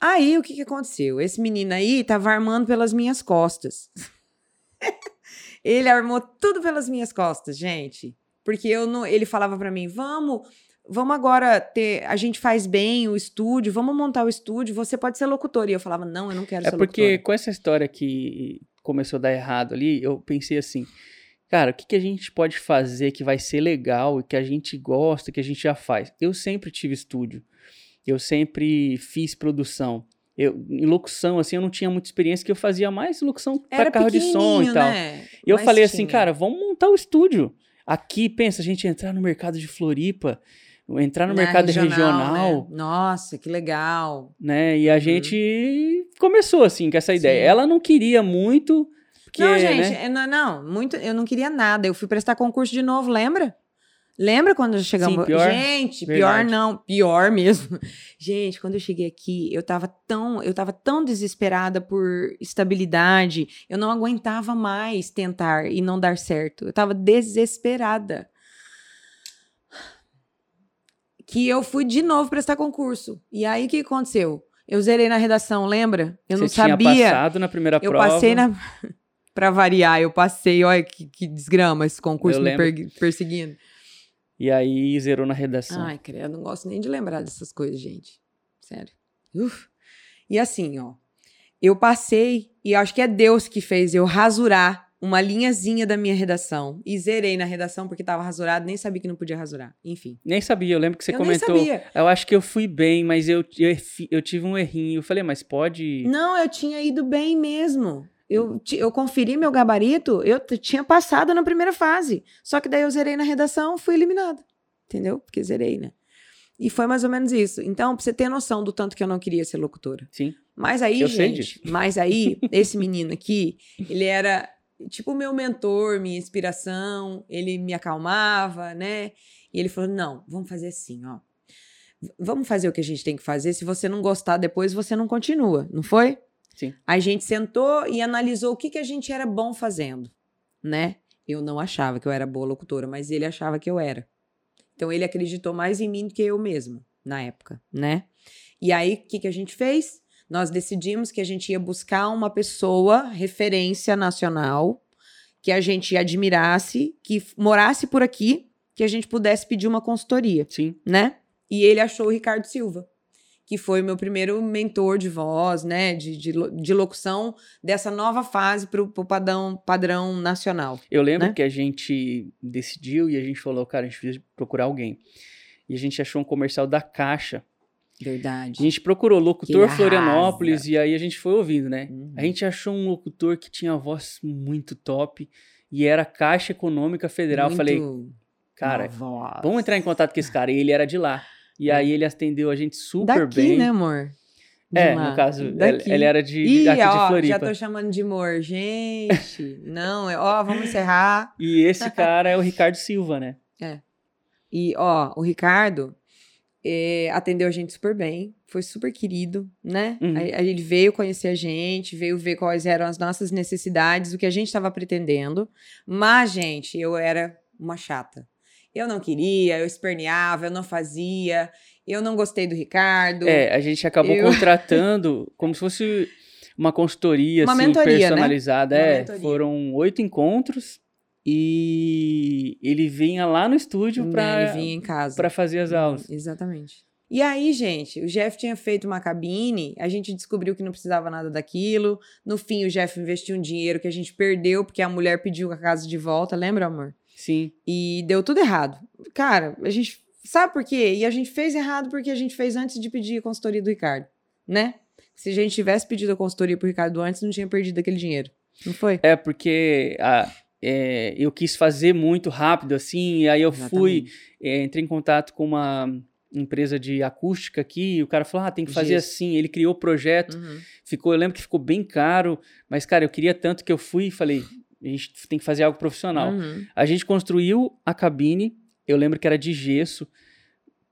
Aí o que que aconteceu? Esse menino aí tava armando pelas minhas costas. ele armou tudo pelas minhas costas, gente. Porque eu não, ele falava pra mim: "Vamos, vamos agora ter, a gente faz bem o estúdio, vamos montar o estúdio, você pode ser locutor". E eu falava: "Não, eu não quero É ser porque locutora". com essa história que começou a dar errado ali, eu pensei assim, cara, o que, que a gente pode fazer que vai ser legal e que a gente gosta, que a gente já faz? Eu sempre tive estúdio, eu sempre fiz produção. Eu, em locução, assim, eu não tinha muita experiência, que eu fazia mais locução para Era carro de som e tal. né? E eu Mas falei assim, tinha. cara, vamos montar o estúdio. Aqui, pensa, a gente entrar no mercado de Floripa, entrar no Na mercado regional, né? Nossa, que legal. né? E a Uhum. gente começou assim com essa ideia. Sim. Ela não queria muito, porque, não, gente, né? não, não, muito, eu não queria nada. Eu fui prestar concurso de novo, lembra? Lembra quando chegamos? Sim, pior. Gente, Verdade. pior não, pior mesmo. Gente, quando eu cheguei aqui, eu tava tão, eu tava tão desesperada por estabilidade, eu não aguentava mais tentar e não dar certo. Eu tava desesperada. Que eu fui de novo prestar concurso. E aí o que aconteceu? Eu zerei na redação, lembra? Eu Você não tinha sabia. passado na primeira Eu prova. passei na. pra variar, eu passei, olha que, que desgrama esse concurso Eu me pergue- perseguindo. E aí zerou na redação. Ai, credo, não gosto nem de lembrar dessas coisas, gente. Sério. Uf. E assim, ó. Eu passei, e acho que é Deus que fez eu rasurar uma linhazinha da minha redação. E zerei na redação porque tava rasurado, nem sabia que não podia rasurar. Enfim. Nem sabia, eu lembro que você eu comentou. nem sabia. Eu acho que eu fui bem, mas eu, eu, eu tive um errinho. Eu falei, mas pode. Não, eu tinha ido bem mesmo. Eu, eu conferi meu gabarito, eu tinha passado na primeira fase. Só que daí eu zerei na redação, fui eliminada. Entendeu? Porque zerei, né? E foi mais ou menos isso. Então, pra você ter noção do tanto que eu não queria ser locutora. Sim. Mas aí, Eu gente, mas aí, esse menino aqui, ele era tipo o meu mentor, minha inspiração, ele me acalmava, né? E ele falou: não, vamos fazer assim, ó. Vamos fazer o que a gente tem que fazer. Se você não gostar depois, você não continua, não foi? Sim. A gente sentou e analisou o que, que a gente era bom fazendo, né? Eu não achava que eu era boa locutora, mas ele achava que eu era. Então ele acreditou mais em mim do que eu mesma, na época, né? E aí, o que, que a gente fez? Nós decidimos que a gente ia buscar uma pessoa, referência nacional, que a gente admirasse, que morasse por aqui, que a gente pudesse pedir uma consultoria, Sim. né? E ele achou o Ricardo Silva, que foi o meu primeiro mentor de voz, né? De, de, de locução dessa nova fase para o padrão, padrão nacional. Eu lembro Né? que a gente decidiu e a gente falou, cara, a gente precisa procurar alguém. E a gente achou um comercial da Caixa. Verdade. A gente procurou locutor Florianópolis e aí a gente foi ouvindo, né? Uhum. A gente achou um locutor que tinha voz muito top e era Caixa Econômica Federal. Eu falei, Muito cara, vamos entrar em contato com esse cara. E ele era de lá. E aí ele atendeu a gente super Daqui, bem. né, amor? De É, lá. no caso, ele, Daqui. ele era de, de, Ih, daqui de ó, Floripa. já tô chamando de amor. Gente, não, é- ó, vamos encerrar. E esse cara é o Ricardo Silva, né? E, ó, o Ricardo eh, atendeu a gente super bem, foi super querido, né? Uhum. Aí- aí ele veio conhecer a gente, veio ver quais eram as nossas necessidades, o que a gente estava pretendendo. Mas, gente, eu era uma chata. Eu não queria, eu esperneava, eu não fazia, eu não gostei do Ricardo. É, a gente acabou Eu- contratando como se fosse uma consultoria, Uma assim, mentoria, né? personalizada. Uma É, mentoria. foram oito encontros e ele vinha lá no estúdio Né, pra, ele vinha em casa. pra fazer as aulas. Hum, Exatamente. E aí, gente, o Jeff tinha feito uma cabine, a gente descobriu que não precisava nada daquilo. No fim, o Jeff investiu um dinheiro que a gente perdeu, porque a mulher pediu a casa de volta, lembra, amor? Sim, E deu tudo errado. Cara, a gente. Sabe por quê? E a gente fez errado porque a gente fez antes de pedir a consultoria do Ricardo, né? Se a gente tivesse pedido a consultoria pro Ricardo antes, não tinha perdido aquele dinheiro. Não foi? é porque ah, é, eu quis fazer muito rápido, assim, e aí eu fui, Exatamente. é, entrei em contato com uma empresa de acústica aqui, e o cara falou, ah, tem que fazer assim, ele criou o projeto, Uhum. ficou, eu lembro que ficou bem caro, mas, cara, eu queria tanto que eu fui e falei, A gente tem que fazer algo profissional. Uhum. A gente construiu a cabine, eu lembro que era de gesso,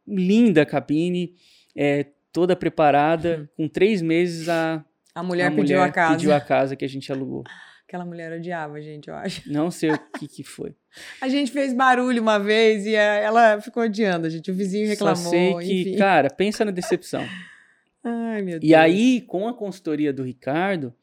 linda a cabine, é, toda preparada. Com três meses, a, A mulher a pediu a casa. pediu a casa que a gente alugou. Aquela mulher odiava a gente, eu acho. Não sei o que, que foi. A gente fez barulho uma vez e a- ela ficou odiando a gente. O vizinho reclamou, Só sei que, enfim. cara, pensa na decepção. Ai, meu Deus. E aí, com a consultoria do Ricardo,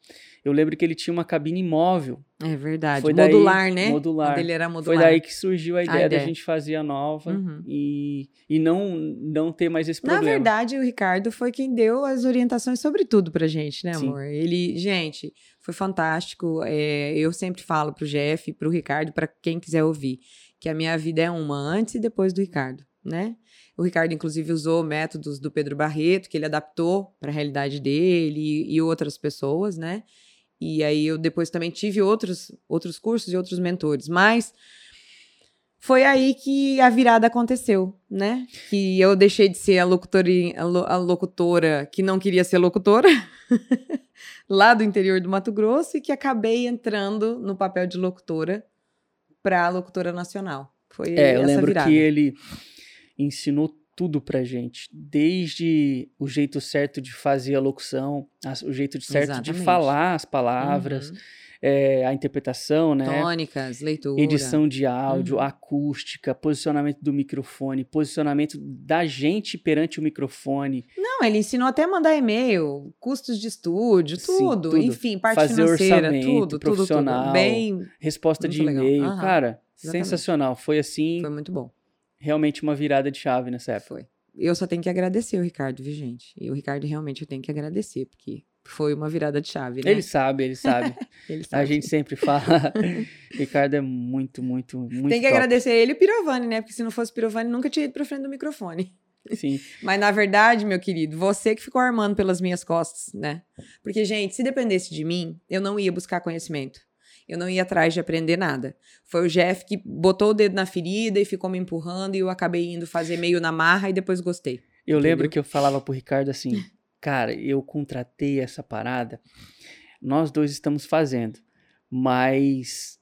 eu lembro que ele tinha uma cabine móvel. É verdade. Foi daí- modular, né? modular. A dele era modular. Foi daí que surgiu a ideia da ideia. gente fazer a nova Uhum. e, e não, não ter mais esse Na problema. verdade, o Ricardo foi quem deu as orientações sobre tudo pra gente, né, Sim. amor? Ele, gente, foi fantástico. É, eu sempre falo pro Jeff, pro Ricardo, pra quem quiser ouvir, que a minha vida é uma antes e depois do Ricardo, né? O Ricardo, inclusive, usou métodos do Pedro Barreto, que ele adaptou para a realidade dele e, e outras pessoas, né? E aí eu depois também tive outros, outros cursos e outros mentores. Mas foi aí que a virada aconteceu, né? Que eu deixei de ser a locutora, a lo- a locutora que não queria ser locutora, lá do interior do Mato Grosso, e que acabei entrando no papel de locutora para a locutora nacional. Foi É, eu lembro virada. que ele ensinou tudo pra gente, desde o jeito certo de fazer a locução, o jeito de certo de Exatamente. falar as palavras, Uhum. é, a interpretação, né? Tônicas, leitura. Edição de áudio, Uhum. acústica, posicionamento do microfone, posicionamento da gente perante o microfone, Não, ele ensinou até mandar e-mail, custos de estúdio, Sim, tudo. tudo. Enfim, parte Fazer financeira, orçamento tudo, tudo, tudo. profissional. Bem, resposta de e-mail. Cara, exatamente. sensacional. Foi assim, foi muito bom. Realmente uma virada de chave nessa época. Foi. Eu só tenho que agradecer o Ricardo, viu, gente? E o Ricardo realmente eu tenho que agradecer, porque foi uma virada de chave, né? Ele sabe, ele sabe. Ele A sabe. gente sempre fala. Ricardo é muito, muito, muito. Tem que top. agradecer ele e o Pirovani, né? Porque se não fosse o Pirovani, nunca tinha ido pra frente do microfone. Sim. Mas na verdade, meu querido, você que ficou armando pelas minhas costas, né? Porque, gente, se dependesse de mim, eu não ia buscar conhecimento. Eu não ia atrás de aprender nada. Foi o Jeff que botou o dedo na ferida e ficou me empurrando e eu acabei indo fazer meio na marra e depois gostei. Eu lembro Entendeu? que eu falava pro Ricardo assim, cara, eu contratei essa parada, nós dois estamos fazendo, mas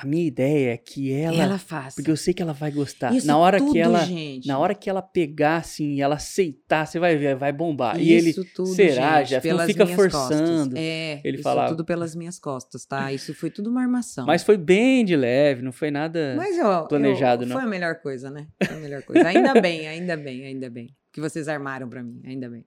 a minha ideia é que ela, Ela, faz. porque eu sei que ela vai gostar. Isso na hora tudo, que ela, gente. na hora que ela pegar assim, e ela aceitar, você vai ver, vai bombar. e ele, Isso tudo, será, gente? Não pelas fica forçando. costas. É, Ele isso falava. tudo pelas minhas costas, tá? Isso foi tudo uma armação. mas foi bem de leve, não foi nada. Mas eu, planejado, eu, não. Foi a melhor coisa, né? Foi a melhor coisa. Ainda bem, ainda bem, ainda bem. Que vocês armaram pra mim, ainda bem.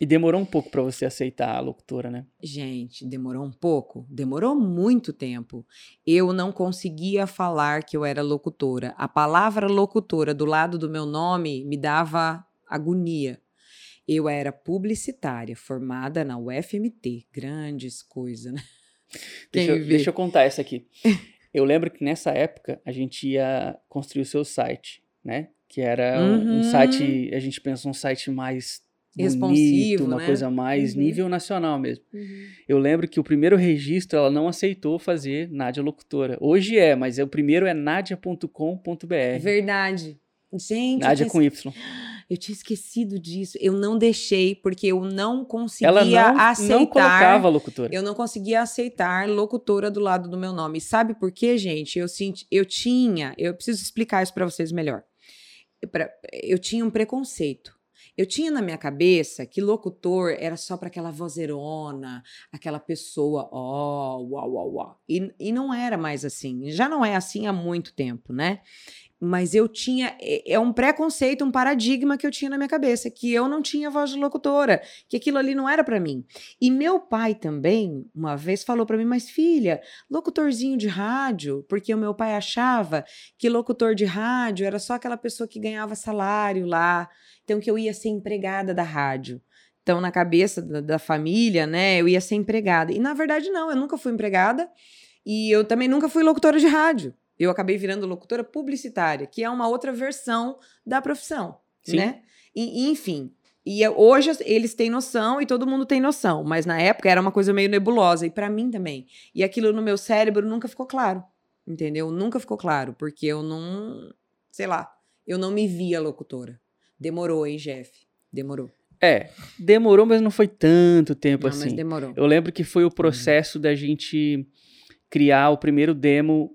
E demorou um pouco pra você aceitar a locutora, né? Gente, demorou um pouco? Demorou muito tempo. Eu não conseguia falar que eu era locutora. A palavra locutora do lado do meu nome me dava agonia. Eu era publicitária, formada na UFMT. Grandes coisas, né? Deixa, eu- deixa eu contar essa aqui. Eu lembro que nessa época a gente ia construir o seu site, né? Que era um, um Uhum. site, a gente pensou um site mais bonito, uma né? coisa mais Uhum. nível nacional mesmo. Eu lembro que o primeiro registro ela não aceitou fazer Nádia Locutora. Hoje é, mas é, o primeiro é nadia.com.br. Verdade. Gente, Nádia tinha com Y. Eu tinha esquecido disso. Eu não deixei porque eu não conseguia Ela não, aceitar. não colocava locutora. Eu não conseguia aceitar locutora do lado do meu nome. E sabe por quê, gente? Eu senti, eu tinha, eu preciso explicar isso pra vocês melhor. Eu tinha um preconceito. Eu tinha na minha cabeça que locutor era só para aquela vozeirona, aquela pessoa, ó, uau, uau, uau. E não era mais assim. Já não é assim há muito tempo, né? Mas eu tinha. É é um preconceito, um paradigma que eu tinha na minha cabeça, que eu não tinha voz de locutora, que aquilo ali não era para mim. E meu pai também, uma vez, falou para mim: Mas filha, locutorzinho de rádio, porque o meu pai achava que locutor de rádio era só aquela pessoa que ganhava salário lá, então que eu ia ser empregada da rádio. Então, na cabeça da, da família, né, eu ia ser empregada. E na verdade, não, eu nunca fui empregada e eu também nunca fui locutora de rádio. Eu acabei virando locutora publicitária, que é uma outra versão da profissão, Sim. né? E, enfim, e hoje eles têm noção e todo mundo tem noção, mas na época era uma coisa meio nebulosa e pra mim também. E aquilo no meu cérebro nunca ficou claro, entendeu? Nunca ficou claro, porque eu não, sei lá, eu não me via locutora. Demorou, hein, Jeff? Demorou. É, demorou, mas não foi tanto tempo Não, assim. mas demorou. Eu lembro que foi o processo da gente criar o primeiro demo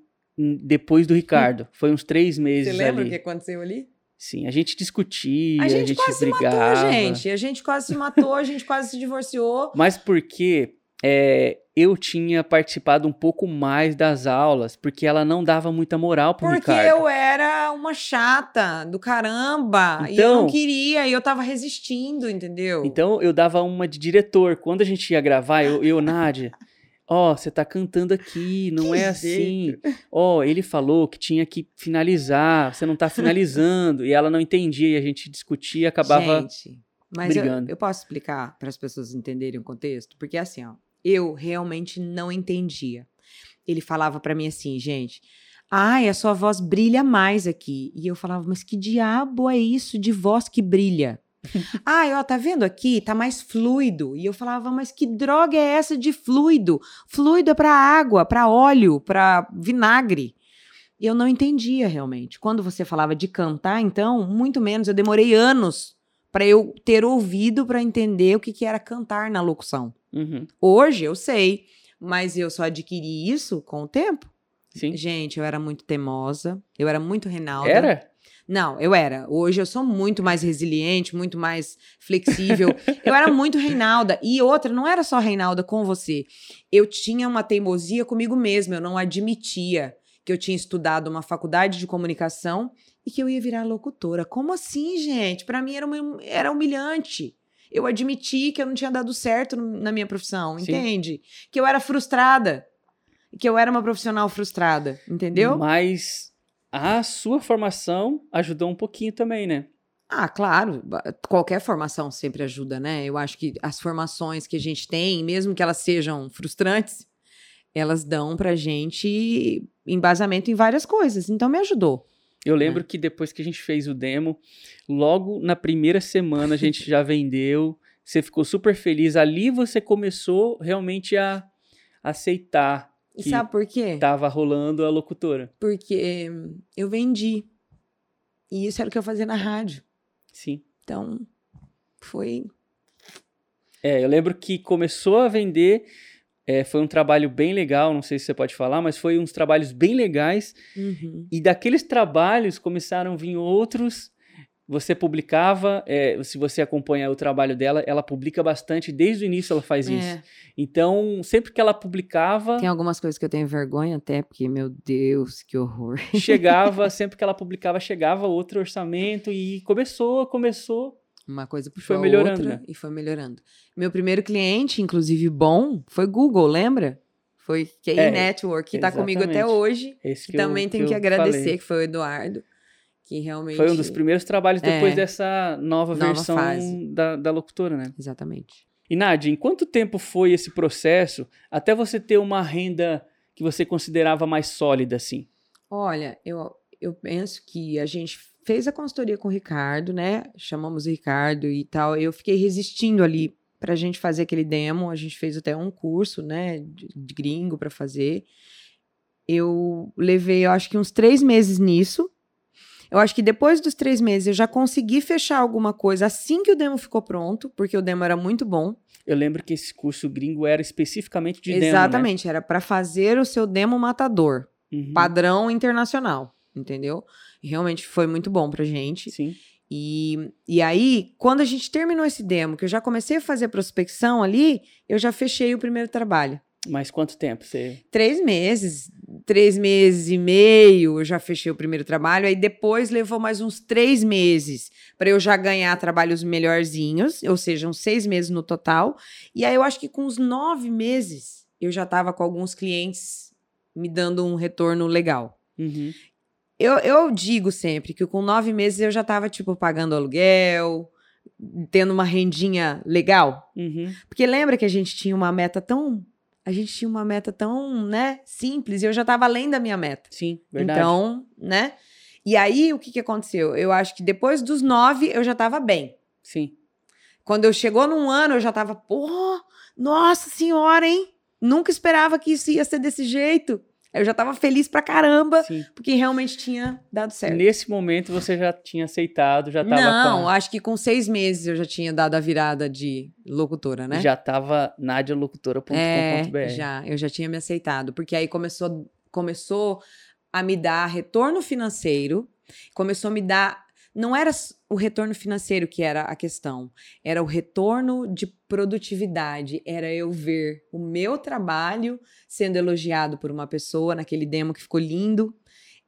depois do Ricardo. Foi uns três meses Você lembra o ali. que aconteceu ali? Sim, a gente discutia, A a gente, gente, quase brigava. se matou, gente. A gente quase se matou, a gente quase se divorciou. Mas porque é, eu tinha participado um pouco mais das aulas, porque ela não dava muita moral pro Porque Ricardo. eu era uma chata do caramba. e eu Então- não queria, e eu tava resistindo, entendeu? Então eu dava uma de diretor. Quando a gente ia gravar, eu, eu Nádia, ó, você tá cantando aqui, não Que é assim. Ó, ele falou que tinha que finalizar, você não tá finalizando. e ela não entendia, e a gente discutia e acabava. Gente, mas eu, brigando. eu posso explicar para as pessoas entenderem o contexto? Porque assim, ó, eu realmente não entendia. Ele falava para mim assim, gente, ai, a sua voz brilha mais aqui. E eu falava, mas que diabo é isso de voz que brilha? ai, ó, tá vendo aqui? Tá mais fluido. E eu falava, mas que droga é essa de fluido? Fluido é para água, para óleo, para vinagre. E eu não entendia realmente. Quando você falava de cantar, então, muito menos. Eu demorei anos para eu ter ouvido para entender o que, que era cantar na locução. Uhum, Hoje eu sei, mas eu só adquiri isso com o tempo. sim. Gente, eu era muito teimosa, eu era muito Reinalda. Era? Não, eu era. Hoje eu sou muito mais resiliente, muito mais flexível. eu era muito Reinalda. E outra, não era só Reinalda com você. Eu tinha uma teimosia comigo mesma, eu não admitia que eu tinha estudado uma faculdade de comunicação e que eu ia virar locutora. Como assim, gente? Pra mim era, uma- era humilhante. Eu admiti que eu não tinha dado certo na minha profissão, Sim. entende? Que eu era frustrada. Que eu era uma profissional frustrada, entendeu? Mas a sua formação ajudou um pouquinho também, né? Ah, claro, qualquer formação sempre ajuda, né? Eu acho que as formações que a gente tem, mesmo que elas sejam frustrantes, elas dão pra gente embasamento em várias coisas. Então me ajudou. Eu É. lembro que depois que a gente fez o demo, logo na primeira semana a gente já vendeu, você ficou super feliz. Ali você começou realmente a aceitar E que sabe por quê? tava rolando a locutora. Porque eu vendi. E isso era o que eu fazia na rádio. Sim. Então, foi. É, eu lembro que começou a vender, é, foi um trabalho bem legal, não sei se você pode falar, mas foi uns trabalhos bem legais. Uhum. E daqueles trabalhos começaram a vir outros. Você publicava, é, se você acompanha o trabalho dela, ela publica bastante, desde o início ela faz isso. É, Então, sempre que ela publicava, tem algumas coisas que eu tenho vergonha até, porque, meu Deus, que horror. chegava, sempre que ela publicava, chegava outro orçamento e começou, começou. Uma coisa puxou Foi a melhorando, outra né? e foi melhorando. Meu primeiro cliente, inclusive bom, foi Google, lembra? Foi KI É. Network, que tá comigo até hoje. Esse Que, que eu- também tenho que que eu agradecer, falei. que foi o Eduardo. Que realmente. Foi um dos primeiros trabalhos depois É. dessa nova, Nova versão fase. da, da locutora, né? Exatamente. E Nádia, em quanto tempo foi esse processo até você ter uma renda que você considerava mais sólida, assim? Olha, eu, eu penso que a gente fez a consultoria com o Ricardo, né? Chamamos o Ricardo e tal. Eu fiquei resistindo ali pra gente fazer aquele demo. A gente fez até um curso, né? De, gringo pra fazer. Eu levei, eu acho que uns três meses nisso. Eu acho que depois dos três meses eu já consegui fechar alguma coisa assim que o demo ficou pronto, porque o demo era muito bom. Eu lembro que esse curso gringo era especificamente de demo, né? Exatamente, era pra fazer o seu demo matador. Uhum. padrão internacional, entendeu? Realmente foi muito bom pra gente. Sim. E, e aí, quando a gente terminou esse demo, que eu já comecei a fazer prospecção ali, eu já fechei o primeiro trabalho. Mas quanto tempo você... Três meses, três meses e meio, eu já fechei o primeiro trabalho. Aí depois levou mais uns três meses para eu já ganhar trabalhos melhorzinhos, ou seja, uns seis meses no total. E aí eu acho que com uns nove meses eu já estava com alguns clientes me dando um retorno legal. Uhum. Eu, eu digo sempre que com nove meses eu já estava, tipo, pagando aluguel, tendo uma rendinha legal. Uhum. Porque lembra que a gente tinha uma meta tão. A gente tinha uma meta tão, né, simples, e eu já estava além da minha meta. Sim, verdade. Então, né? E aí, o que, que aconteceu? Eu acho que depois dos nove eu já estava bem. Sim. Quando eu chegou num ano, eu já tava, pô, nossa senhora, hein? Nunca esperava que isso ia ser desse jeito. Eu já tava feliz pra caramba, Sim. porque realmente tinha dado certo. Nesse momento você já tinha aceitado, já tava Não, com- acho que com seis meses eu já tinha dado a virada de locutora, né? já tava nadialocutora.com.br. É, já, eu já tinha me aceitado, porque aí começou, começou a me dar retorno financeiro, começou a me dar, não era o retorno financeiro que era a questão, era o retorno de produtividade, era eu ver o meu trabalho sendo elogiado por uma pessoa naquele demo que ficou lindo,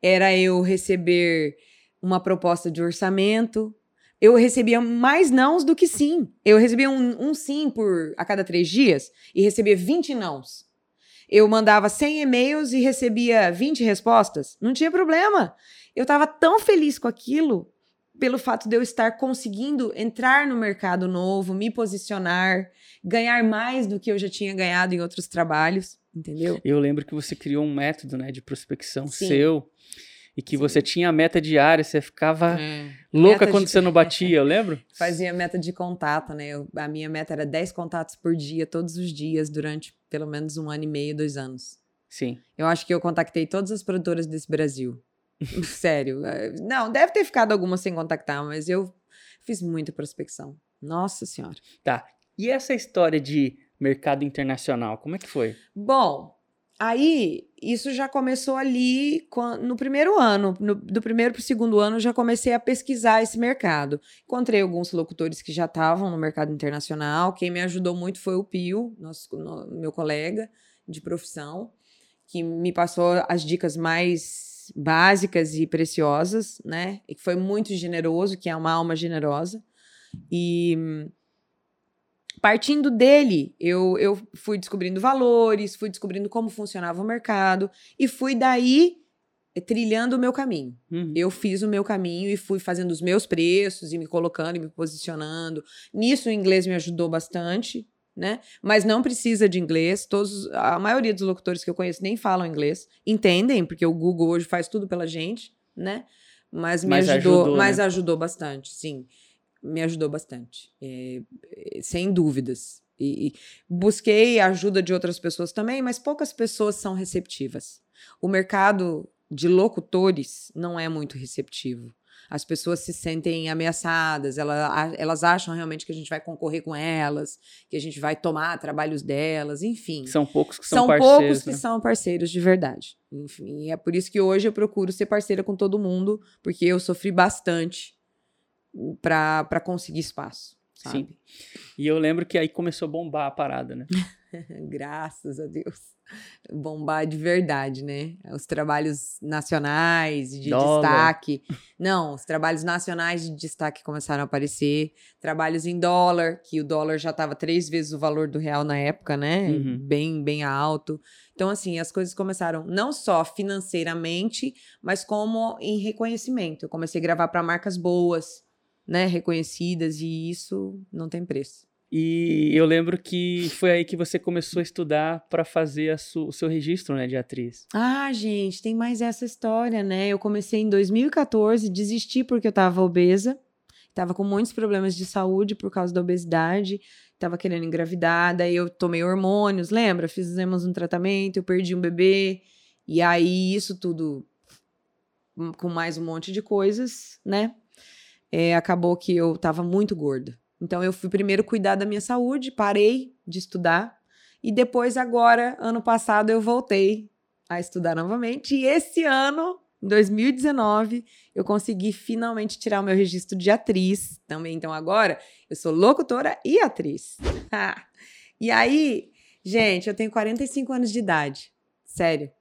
era eu receber uma proposta de orçamento, eu recebia mais nãos do que sim. Eu recebia um, um sim por a cada três dias e recebia 20 nãos. Eu mandava 100 e-mails e recebia 20 respostas. Não tinha problema. Eu estava tão feliz com aquilo pelo fato de eu estar conseguindo entrar no mercado novo, me posicionar, ganhar mais do que eu já tinha ganhado em outros trabalhos, entendeu? Eu lembro que você criou um método, né, de prospecção Sim. seu e que você tinha a meta diária, você ficava É. louca Meta quando de- você não batia, eu lembro? Fazia meta de contato, né? Eu- a minha meta era 10 contatos por dia, todos os dias, durante pelo menos um ano e meio, dois anos. Sim. Eu acho que eu contactei todas as produtoras desse Brasil. Sério. eh, Não, deve ter ficado algumas sem contactar, mas eu fiz muita prospecção. Nossa Senhora. Tá. E essa história de mercado internacional, como é que foi? Bom, aí isso já começou ali no primeiro ano. no- do primeiro para o segundo ano, eu já comecei a pesquisar esse mercado. Encontrei alguns locutores que já estavam no mercado internacional. Quem me ajudou muito foi o Pio, nosso, no- meu colega de profissão, que me passou as dicas mais básicas e preciosas, né? E que foi muito generoso, que é uma alma generosa. E partindo dele, eu, eu fui descobrindo valores, fui descobrindo como funcionava o mercado e fui daí trilhando o meu caminho. Uhum. Eu fiz o meu caminho e fui fazendo os meus preços e me colocando e me posicionando. Nisso o inglês me ajudou bastante, né? Mas não precisa de inglês. Todos, a maioria dos locutores que eu conheço nem falam inglês, entendem, porque o Google hoje faz tudo pela gente, né? Mas me Mas ajudou, ajudou, mas né? ajudou bastante, sim. Me ajudou bastante, é, é, sem dúvidas. E, e busquei a ajuda de outras pessoas também, mas poucas pessoas são receptivas. O mercado de locutores não é muito receptivo. As pessoas se sentem ameaçadas, ela- a- elas acham realmente que a gente vai concorrer com elas, que a gente vai tomar trabalhos delas, enfim. São poucos que são, São parceiros, poucos que né? são parceiros de verdade. Enfim, e é por isso que hoje eu procuro ser parceira com todo mundo, porque eu sofri bastante para conseguir espaço, sabe? E eu lembro que aí começou a bombar a parada, né? Graças a Deus. Bombar de verdade, né? Os trabalhos nacionais de Dólar. destaque. Não, os trabalhos nacionais de destaque começaram a aparecer. Trabalhos em dólar, que o dólar já estava três vezes o valor do real na época, né? Uhum. Bem, bem alto. Então, assim, as coisas começaram não só financeiramente, mas como em reconhecimento. Eu comecei a gravar para marcas boas, né? Reconhecidas, e isso não tem preço. E eu lembro que foi aí que você começou a estudar para fazer o seu registro, né, de atriz. Ah, gente, tem mais essa história, né? Eu comecei em 2014, desisti porque eu tava obesa, tava com muitos problemas de saúde por causa da obesidade, tava querendo engravidar, daí eu tomei hormônios, lembra? Fizemos um tratamento, eu perdi um bebê, e aí isso tudo com mais um monte de coisas, né? É, acabou que eu tava muito gorda. Então eu fui primeiro cuidar da minha saúde, parei de estudar, e depois, agora, ano passado, eu voltei a estudar novamente. E esse ano, em 2019, eu consegui finalmente tirar o meu registro de atriz também. Então, agora, eu sou locutora e atriz. e aí, gente, eu tenho 45 anos de idade. Sério.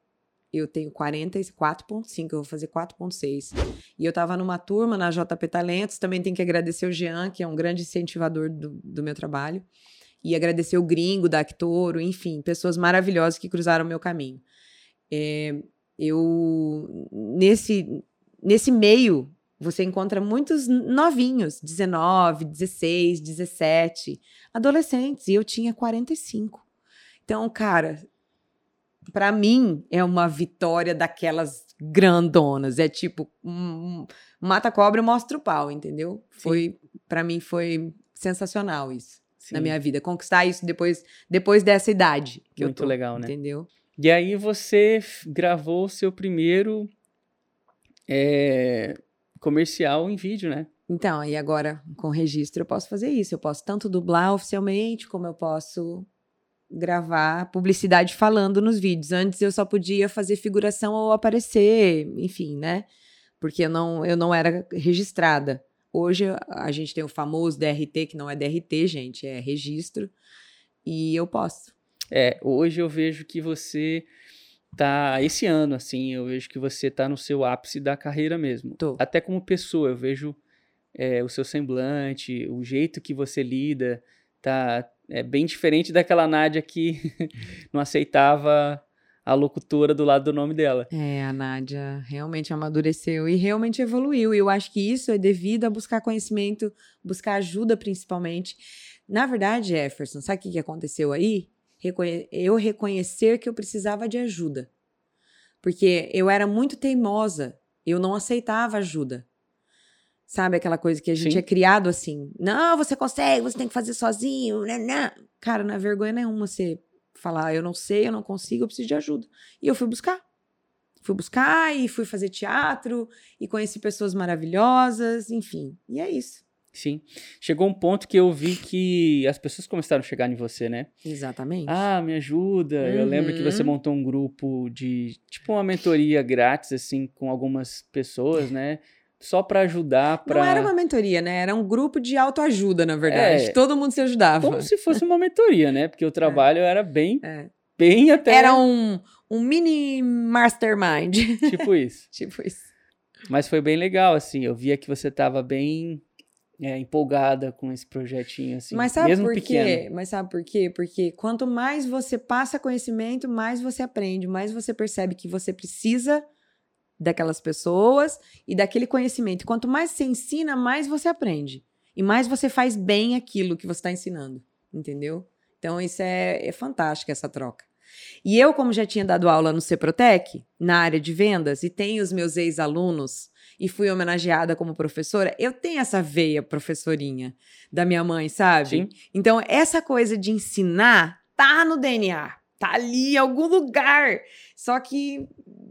Eu tenho 44,5, eu vou fazer 4,6. E eu tava numa turma na JP Talentos, também tenho que agradecer o Jean, que é um grande incentivador do, do meu trabalho. E agradecer o Gringo, da Actoro, enfim, pessoas maravilhosas que cruzaram o meu caminho. É, eu, nesse, nesse meio, você encontra muitos novinhos, 19, 16, 17, adolescentes, e eu tinha 45. Então, cara, para mim é uma vitória daquelas grandonas. É tipo, um, mata cobra e mostra o pau, entendeu? Foi, para mim foi sensacional isso Sim, na minha vida, conquistar isso depois depois dessa idade que Muito eu tô, legal, né? Entendeu? E aí você gravou o seu primeiro é, comercial em vídeo, né? Então, e agora com registro eu posso fazer isso. Eu posso tanto dublar oficialmente, como eu posso gravar publicidade falando nos vídeos. Antes eu só podia fazer figuração ou aparecer, enfim, né? Porque eu não, eu não era registrada. Hoje a gente tem o famoso DRT, que não é DRT, gente, é registro. E eu posso. É, hoje eu vejo que você tá esse ano assim, eu vejo que você tá no seu ápice da carreira mesmo. Tô. Até como pessoa, eu vejo é, o seu semblante, o jeito que você lida, tá é bem diferente daquela Nádia que não aceitava a locutora do lado do nome dela. É, a Nádia realmente amadureceu e realmente evoluiu. E eu acho que isso é devido a buscar conhecimento, buscar ajuda principalmente. Na verdade, Jefferson, sabe o que que aconteceu aí? Eu reconhecer que eu precisava de ajuda. Porque eu era muito teimosa, eu não aceitava ajuda. Sabe aquela coisa que a gente Sim. é criado assim? Não, você consegue, você tem que fazer sozinho. Né, né. Cara, não é vergonha nenhuma você falar, eu não sei, eu não consigo, eu preciso de ajuda. E eu fui buscar. Fui buscar e fui fazer teatro e conheci pessoas maravilhosas, enfim. E é isso. Sim. Chegou um ponto que eu vi que as pessoas começaram a chegar em você, né? Exatamente. Ah, me ajuda. Eu lembro que você Uhum. montou um grupo de, tipo, uma mentoria grátis, assim, com algumas pessoas, né? Só pra ajudar, pra... Não era uma mentoria, né? Era um grupo de autoajuda, na verdade. É. Todo mundo se ajudava. Como se fosse uma mentoria, né? Porque o trabalho era bem, É. bem até, Era um, um mini mastermind. tipo isso. tipo isso. Mas foi bem legal, assim. Eu via que você tava bem é, empolgada com esse projetinho, assim. Mas sabe mesmo por pequeno. quê? Mas sabe por quê? Porque quanto mais você passa conhecimento, mais você aprende, mais você percebe que você precisa daquelas pessoas e daquele conhecimento. Quanto mais você ensina, mais você aprende. E mais você faz bem aquilo que você está ensinando. Entendeu? Então, isso é, é fantástico, essa troca. E eu, como já tinha dado aula no Ceprotec, na área de vendas, e tenho os meus ex-alunos, e fui homenageada como professora, eu tenho essa veia professorinha da minha mãe, sabe? Sim. Então, essa coisa de ensinar tá no DNA, tá ali em algum lugar. Só que,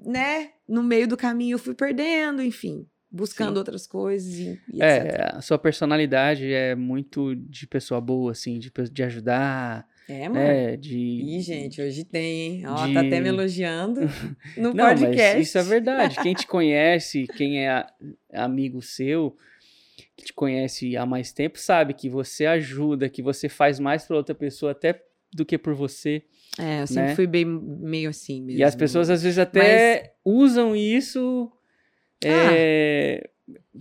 né, no meio do caminho eu fui perdendo, enfim, buscando Sim. outras coisas e, e etc. É, a sua personalidade é muito de pessoa boa, assim, de, de ajudar, É, mano. né? De... Ih, gente, hoje tem, hein? Ó, de- tá até me elogiando no Não, podcast. mas isso é verdade. Quem te conhece, quem é amigo seu, que te conhece há mais tempo, sabe que você ajuda, que você faz mais pra outra pessoa até do que por você. É, eu sempre né? fui bem meio assim mesmo. E as pessoas às vezes até usam isso, é,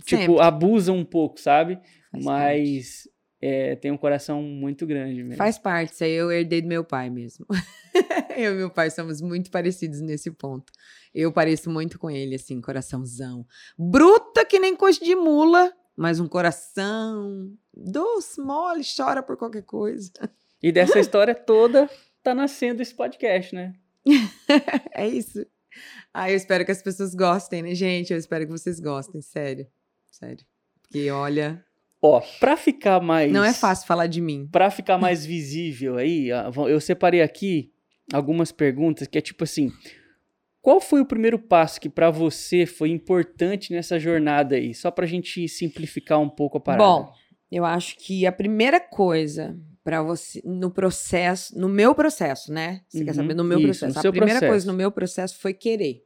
tipo, Ah, sempre. abusam um pouco, sabe? Faz mas é, tem um coração muito grande mesmo. Faz parte, isso aí eu herdei do meu pai mesmo. eu e meu pai somos muito parecidos nesse ponto. Eu pareço muito com ele, assim, coraçãozão. Bruta que nem coxa de mula, mas um coração doce, mole, chora por qualquer coisa. E dessa história toda tá nascendo esse podcast, né? É isso. Ah, eu espero que as pessoas gostem, né, gente? Eu espero que vocês gostem, sério. Sério. Porque, olha, Ó, pra ficar mais. não é fácil falar de mim. Pra ficar mais visível aí, eu separei aqui algumas perguntas que é tipo assim: qual foi o primeiro passo que pra você foi importante nessa jornada aí? Só pra gente simplificar um pouco a parada. Bom, eu acho que a primeira coisa para você no processo, no meu processo, né? Você quer Uhum, saber no meu isso, processo? no A primeira processo. coisa no meu processo foi querer.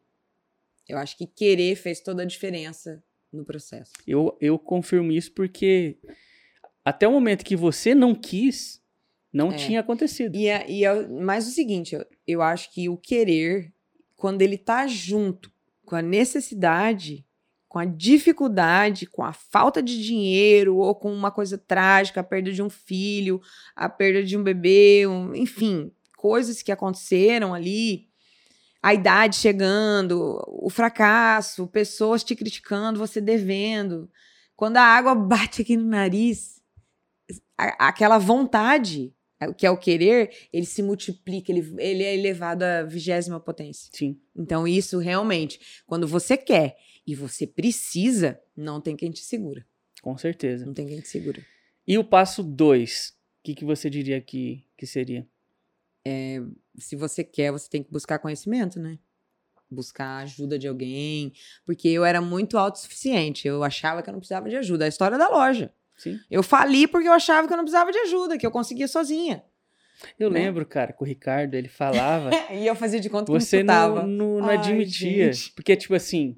Eu acho que querer fez toda a diferença no processo. eu, eu confirmo isso porque até o momento que você não quis, não É. tinha acontecido. E, é, e é, mas o seguinte, eu, eu acho que o querer, quando ele tá junto com a necessidade, com a dificuldade, com a falta de dinheiro, ou com uma coisa trágica, a perda de um filho, a perda de um bebê, um- enfim, coisas que aconteceram ali, a idade chegando, o fracasso, pessoas te criticando, você devendo. Quando a água bate aqui no nariz, a- aquela vontade é, que é o querer, ele se multiplica, ele, ele é elevado à vigésima potência. Sim. Então, isso realmente, quando você quer e você precisa, não tem quem te segura. Com certeza. Não tem quem te segura. E o passo dois, o que, que você diria que, que seria? se você quer, você tem que buscar conhecimento, né? Buscar ajuda de alguém. Porque eu era muito autossuficiente. Eu achava que eu não precisava de ajuda. A história da loja. Sim. Eu fali porque eu achava que eu não precisava de ajuda, que eu conseguia sozinha. Eu Né? lembro, cara, que o Ricardo, ele falava, E eu fazia de conta que você não não, não, não Ai, admitia. gente. Porque, tipo assim,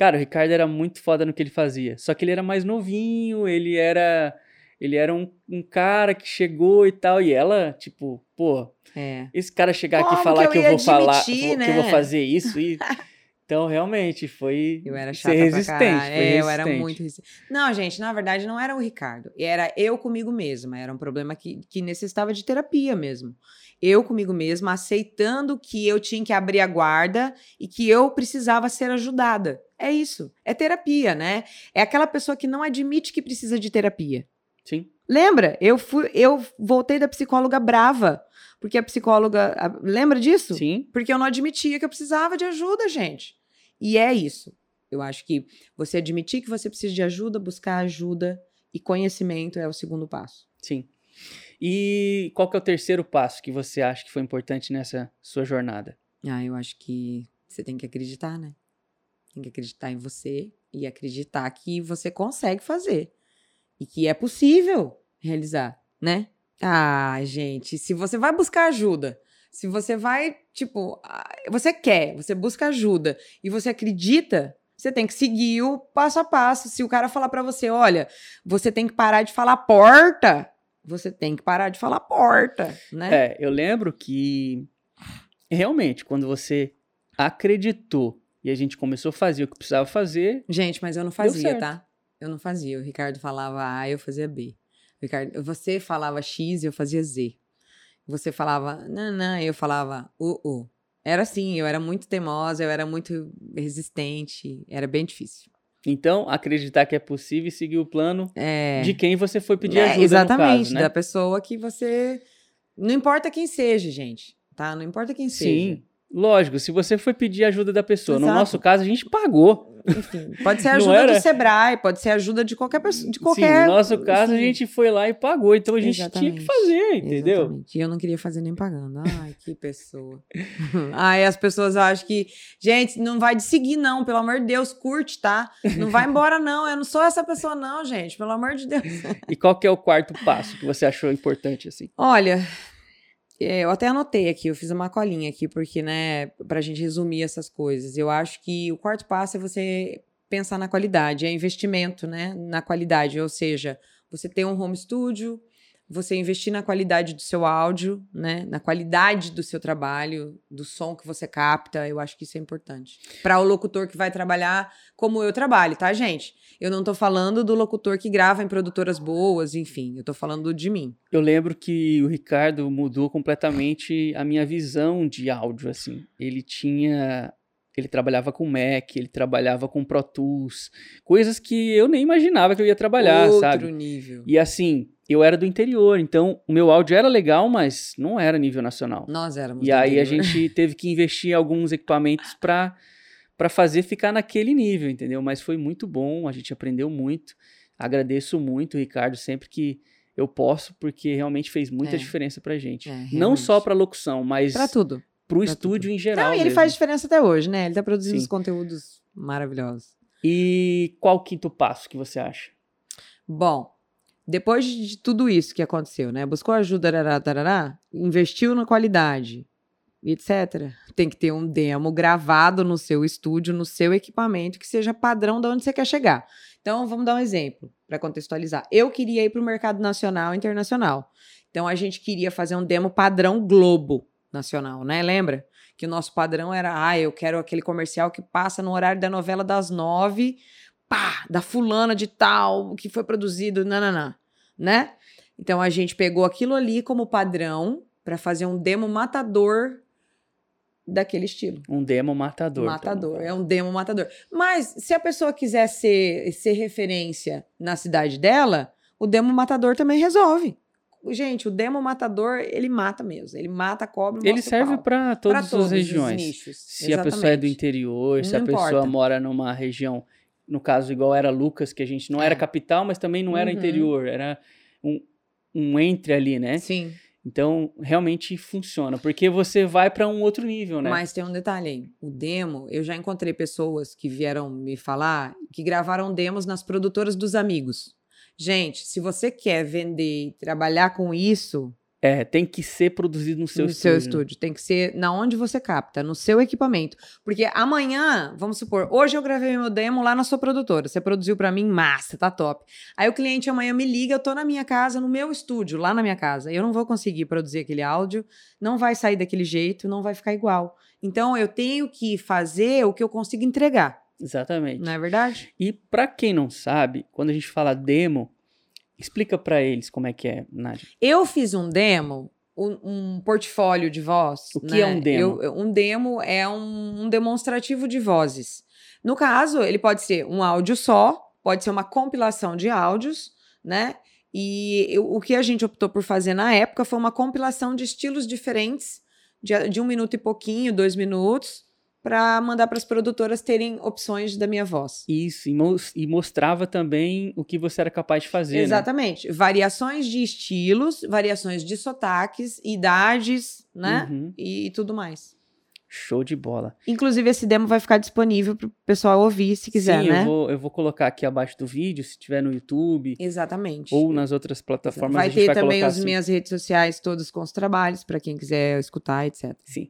cara, o Ricardo era muito foda no que ele fazia. Só que ele era mais novinho, ele era. Ele era um, um cara que chegou e tal. E ela, tipo, pô, É. esse cara chegar aqui Como e falar que eu que eu, vou falar, admitir, vou- que eu vou né? fazer isso e. Então, realmente, foi Eu era ser chata pra resistente. É, eu era resistente. muito resistente. Não, gente, na verdade não era o Ricardo. Era eu comigo mesma. Era um problema que, que necessitava de terapia mesmo. Eu comigo mesma, aceitando que eu tinha que abrir a guarda e que eu precisava ser ajudada. É isso. É terapia, né? É aquela pessoa que não admite que precisa de terapia. Sim. Lembra? Eu fui, eu voltei da psicóloga brava. Porque a psicóloga. a- lembra disso? Sim. Porque eu não admitia que eu precisava de ajuda, gente. E é isso. Eu acho que você admitir que você precisa de ajuda, buscar ajuda e conhecimento é o segundo passo. Sim. E qual que é o terceiro passo que você acha que foi importante nessa sua jornada? Ah, eu acho que você tem que acreditar, né? Tem que acreditar em você e acreditar que você consegue fazer. E que é possível realizar, né? Ah, gente, se você vai buscar ajuda, se você vai, tipo, você quer, você busca ajuda e você acredita, você tem que seguir o passo a passo. Se o cara falar pra você, olha, você tem que parar de falar porta, você tem que parar de falar porta, né? É, eu lembro que realmente, quando você acreditou e a gente começou a fazer o que precisava fazer, Gente, mas eu não fazia, tá? Eu não fazia. O Ricardo falava A, eu fazia B. O Ricardo, você falava X, eu fazia Z. Você falava nanã, eu falava U, U. Era assim, eu era muito teimosa, eu era muito resistente, era bem difícil. Então acreditar que é possível e seguir o plano É, de quem você foi pedir é, ajuda exatamente, no caso, né? da pessoa que você não importa quem seja, gente, tá? Não importa quem seja. Sim. Lógico, se você foi pedir ajuda da pessoa, no Exato. nosso caso a gente pagou. Enfim, pode ser ajuda do Sebrae, pode ser ajuda de qualquer pessoa, de Sim, qualquer no nosso caso a enfim. gente foi lá e pagou, então a gente tinha que Exatamente. fazer, entendeu? Exatamente. E eu não queria fazer nem pagando. Ai, que pessoa. Ai, as pessoas acham que. Gente, não vai de seguir, não. Pelo amor de Deus, curte, tá? Não vai embora, não. Eu não sou essa pessoa, não, gente. Pelo amor de Deus. E qual que é o quarto passo que você achou importante assim? Olha, eu até anotei aqui, eu fiz uma colinha aqui, porque, né, pra gente resumir essas coisas. Eu acho que o quarto passo é você pensar na qualidade, é investimento, né, na qualidade, ou seja, você ter um home studio, você investir na qualidade do seu áudio, né, na qualidade do seu trabalho, do som que você capta, eu acho que isso é importante. Para o locutor que vai trabalhar como eu trabalho, tá, gente? Eu não tô falando do locutor que grava em produtoras boas, enfim, eu tô falando de mim. Eu lembro que o Ricardo mudou completamente a minha visão de áudio, assim. Ele tinha... Ele trabalhava com Mac, ele trabalhava com Pro Tools, coisas que eu nem imaginava que eu ia trabalhar, Outro sabe? nível. E assim, eu era do interior, então o meu áudio era legal, mas não era nível nacional. Nós éramos. E aí a interior. gente teve que investir em alguns equipamentos para para fazer ficar naquele nível, entendeu? Mas foi muito bom, a gente aprendeu muito. Agradeço muito, Ricardo, sempre que eu posso, porque realmente fez muita É. diferença pra gente. É, Não só pra locução, mas Pra tudo. pro pra estúdio tudo. em geral. Não, e ele mesmo. faz diferença até hoje, né? Ele tá produzindo Sim. uns conteúdos maravilhosos. E qual o quinto passo que você acha? Bom, depois de tudo isso que aconteceu, né? Buscou ajuda, tarará, tarará, investiu na qualidade, etc. Tem que ter um demo gravado no seu estúdio, no seu equipamento, que seja padrão de onde você quer chegar. Então, vamos dar um exemplo para contextualizar. Eu queria ir para o mercado nacional e internacional. Então, a gente queria fazer um demo padrão Globo nacional, né? Lembra? Que o nosso padrão era, ah, eu quero aquele comercial que passa no horário da novela das nove, pá, da fulana de tal, que foi produzido, nananã, né? Então, a gente pegou aquilo ali como padrão para fazer um demo matador daquele estilo. Um demo matador. Matador, é um demo matador. Mas se a pessoa quiser ser, ser referência na cidade dela, o demo matador também resolve. Gente, o demo matador, ele mata mesmo. Ele mata, cobra, Ele serve para todas as regiões. nichos. Se a pessoa é do Exatamente. interior, se a Não pessoa importa. mora numa região, no caso, igual era Lucas, que a gente não era É. capital, mas também não era Uhum. interior, era um, um entre ali, né? Sim. Então, realmente funciona, porque você vai para um outro nível, né? Mas tem um detalhe aí. O demo, eu já encontrei pessoas que vieram me falar que gravaram demos nas produtoras dos amigos. Gente, se você quer vender e trabalhar com isso, É, tem que ser produzido no seu no estúdio. seu né? estúdio, tem que ser na onde você capta, no seu equipamento. Porque amanhã, vamos supor, hoje eu gravei meu demo lá na sua produtora. Você produziu pra mim, massa, tá top. Aí o cliente amanhã me liga, eu tô na minha casa, no meu estúdio, lá na minha casa. Eu não vou conseguir produzir aquele áudio, não vai sair daquele jeito, não vai ficar igual. Então eu tenho que fazer o que eu consigo entregar, Exatamente. não é verdade? E para quem não sabe, quando a gente fala demo, explica para eles como é que é, Nádia. Eu fiz um demo, um, um portfólio de voz. O que né? é um demo? Eu- eu- um demo é um, um demonstrativo de vozes. No caso, ele pode ser um áudio só, pode ser uma compilação de áudios, né? E eu- o que a gente optou por fazer na época foi uma compilação de estilos diferentes, de, de um minuto e pouquinho, dois minutos, para mandar para as produtoras terem opções da minha voz. Isso, e, mos- e mostrava também o que você era capaz de fazer. né? Exatamente. Variações de estilos, variações de sotaques, idades, né? Uhum. E tudo mais. Show de bola. Inclusive, esse demo vai ficar disponível para o pessoal ouvir, se quiser, Sim, né? eu, vou, eu vou colocar aqui abaixo do vídeo, se tiver no YouTube Exatamente. ou nas outras plataformas. vai ter vai também as assim. minhas redes sociais todas com os trabalhos, para quem quiser escutar, etc. Sim.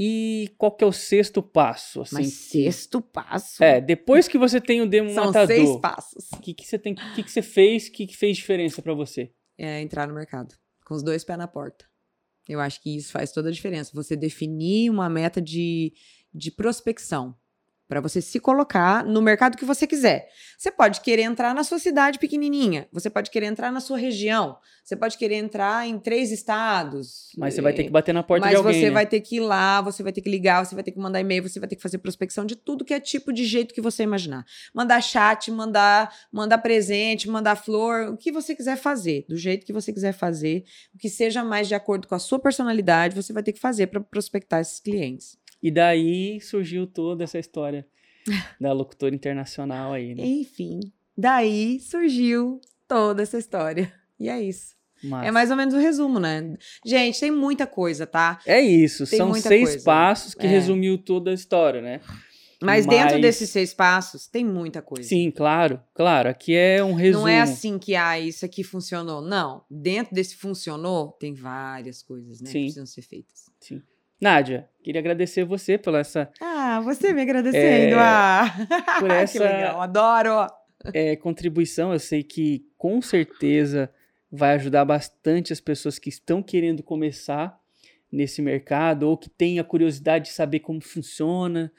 E qual que é o sexto passo? Assim, Mas sexto passo. É, depois que você tem o demo São matador, seis passos. o que, que você tem, que, que você fez, o que, que fez diferença pra você? É entrar no mercado. Com os dois pés na porta. Eu acho que isso faz toda a diferença. Você definir uma meta de, de prospecção. Para você se colocar no mercado que você quiser. Você pode querer entrar na sua cidade pequenininha. Você pode querer entrar na sua região. Você pode querer entrar em três estados. Mas você vai ter que bater na porta Mas de alguém, você né? vai ter que ir lá, você vai ter que ligar, você vai ter que mandar e-mail, você vai ter que fazer prospecção de tudo que é tipo de jeito que você imaginar. Mandar chat, mandar, mandar presente, mandar flor, o que você quiser fazer, do jeito que você quiser fazer, o que seja mais de acordo com a sua personalidade, você vai ter que fazer para prospectar esses clientes. E daí surgiu toda essa história da locutora internacional aí, né? Enfim, daí surgiu toda essa história. E é isso. Massa. É mais ou menos o resumo, né? Gente, tem muita coisa, tá? É isso, Tem são seis coisa. passos que É. resumiu toda a história, né? Mas, dentro Mas- desses seis passos, tem muita coisa. Sim, claro, claro. Aqui é um resumo. Não é assim que, ah, isso aqui funcionou. Não. Dentro desse funcionou, tem várias coisas, né? Sim. Que precisam ser feitas. Sim. Nádia, queria agradecer você pela essa Ah, você me agradecendo. É, ah, por que essa- legal, adoro. é, contribuição. Eu sei que com certeza vai ajudar bastante as pessoas que estão querendo começar nesse mercado ou que têm a curiosidade de saber como funciona.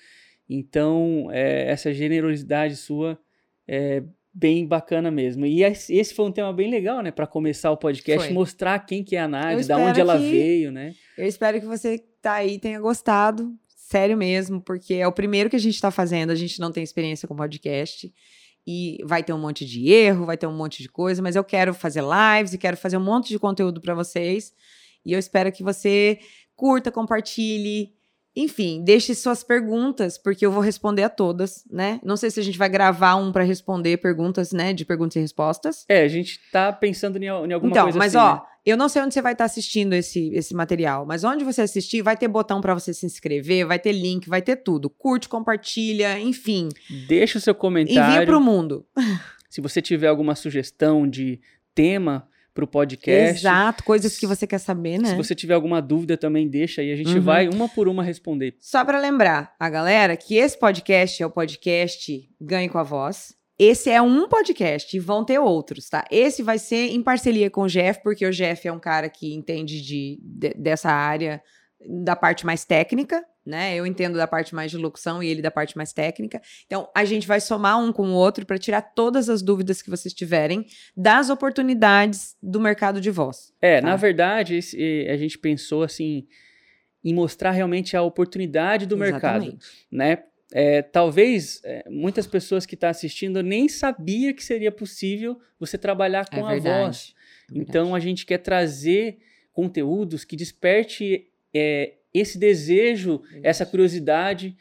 Então, é, essa generosidade sua é bem bacana mesmo. E esse foi um tema bem legal, né, para começar o podcast, Foi. mostrar quem que é a Nádia, da onde ela que- veio, né? Eu espero que você que tá aí tenha gostado. Sério mesmo, porque é o primeiro que a gente tá fazendo, a gente não tem experiência com podcast. E vai ter um monte de erro, vai ter um monte de coisa, mas eu quero fazer lives e quero fazer um monte de conteúdo para vocês. E eu espero que você curta, compartilhe, enfim, deixe suas perguntas, porque eu vou responder a todas, né? Não sei se a gente vai gravar um para responder perguntas, né, de perguntas e respostas. É, a gente tá pensando em, em alguma Então, coisa mas assim, ó, né? eu não sei onde você vai estar assistindo esse, esse material, mas onde você assistir, vai ter botão para você se inscrever, vai ter link, vai ter tudo. Curte, compartilha, enfim. Deixa o seu Envia comentário. pro mundo. Se você tiver alguma sugestão de tema pro podcast. Exato, coisas que você quer saber, né? Se você tiver alguma dúvida também deixa aí, a gente Uhum. vai uma por uma responder. Só para lembrar a galera que esse podcast é o podcast Ganhe com a Voz. Esse é um podcast e vão ter outros, tá? Esse vai ser em parceria com o Jeff, porque o Jeff é um cara que entende de, de- dessa área da parte mais técnica, né? Eu entendo da parte mais de locução e ele da parte mais técnica. Então, a gente vai somar um com o outro para tirar todas as dúvidas que vocês tiverem das oportunidades do mercado de voz. É, Tá. na verdade, esse- a gente pensou assim em mostrar realmente a oportunidade do mercado, Exatamente. né? É, talvez é, muitas pessoas que estão assistindo nem sabia que seria possível você trabalhar com É a voz. É. Então a gente quer trazer conteúdos que desperte é, esse desejo, essa curiosidade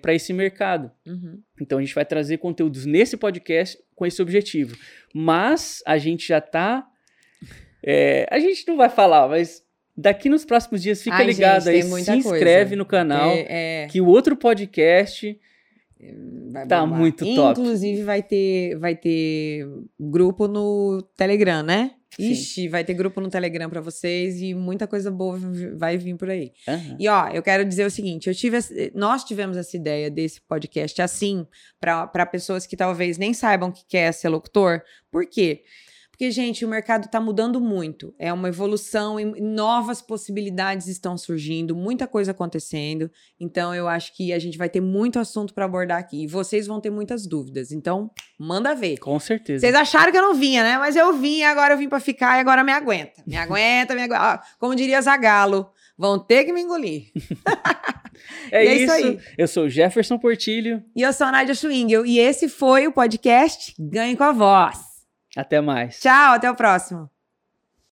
para esse mercado. Uhum. Então a gente vai trazer conteúdos nesse podcast com esse objetivo. Mas a gente já está É, a gente não vai falar, mas daqui nos próximos dias fica Ai, ligado gente, aí, se muita inscreve coisa. no canal, É, é, que o outro podcast vai tá bombar. muito top. Inclusive vai ter, vai ter grupo no Telegram, né? Sim. Ixi, vai ter grupo no Telegram pra vocês e muita coisa boa vai vir por aí. Aham. E ó, eu quero dizer o seguinte, eu tive, nós tivemos essa ideia desse podcast assim para pessoas que talvez nem saibam o que quer ser locutor. Por quê? Porque, gente, o mercado está mudando muito. É uma evolução e novas possibilidades estão surgindo, muita coisa acontecendo. Então, eu acho que a gente vai ter muito assunto para abordar aqui. E vocês vão ter muitas dúvidas. Então, manda ver. Com certeza. Vocês acharam que eu não vinha, né? Mas eu vim, agora eu vim pra ficar e agora me aguenta. Me aguenta, me aguenta. Como diria Zagalo, vão ter que me engolir. É, é isso. aí. Eu sou Jefferson Portilho. E eu sou a Nádia Schwingel e esse foi o podcast Ganhe com a Voz. Até mais. Tchau, até o próximo.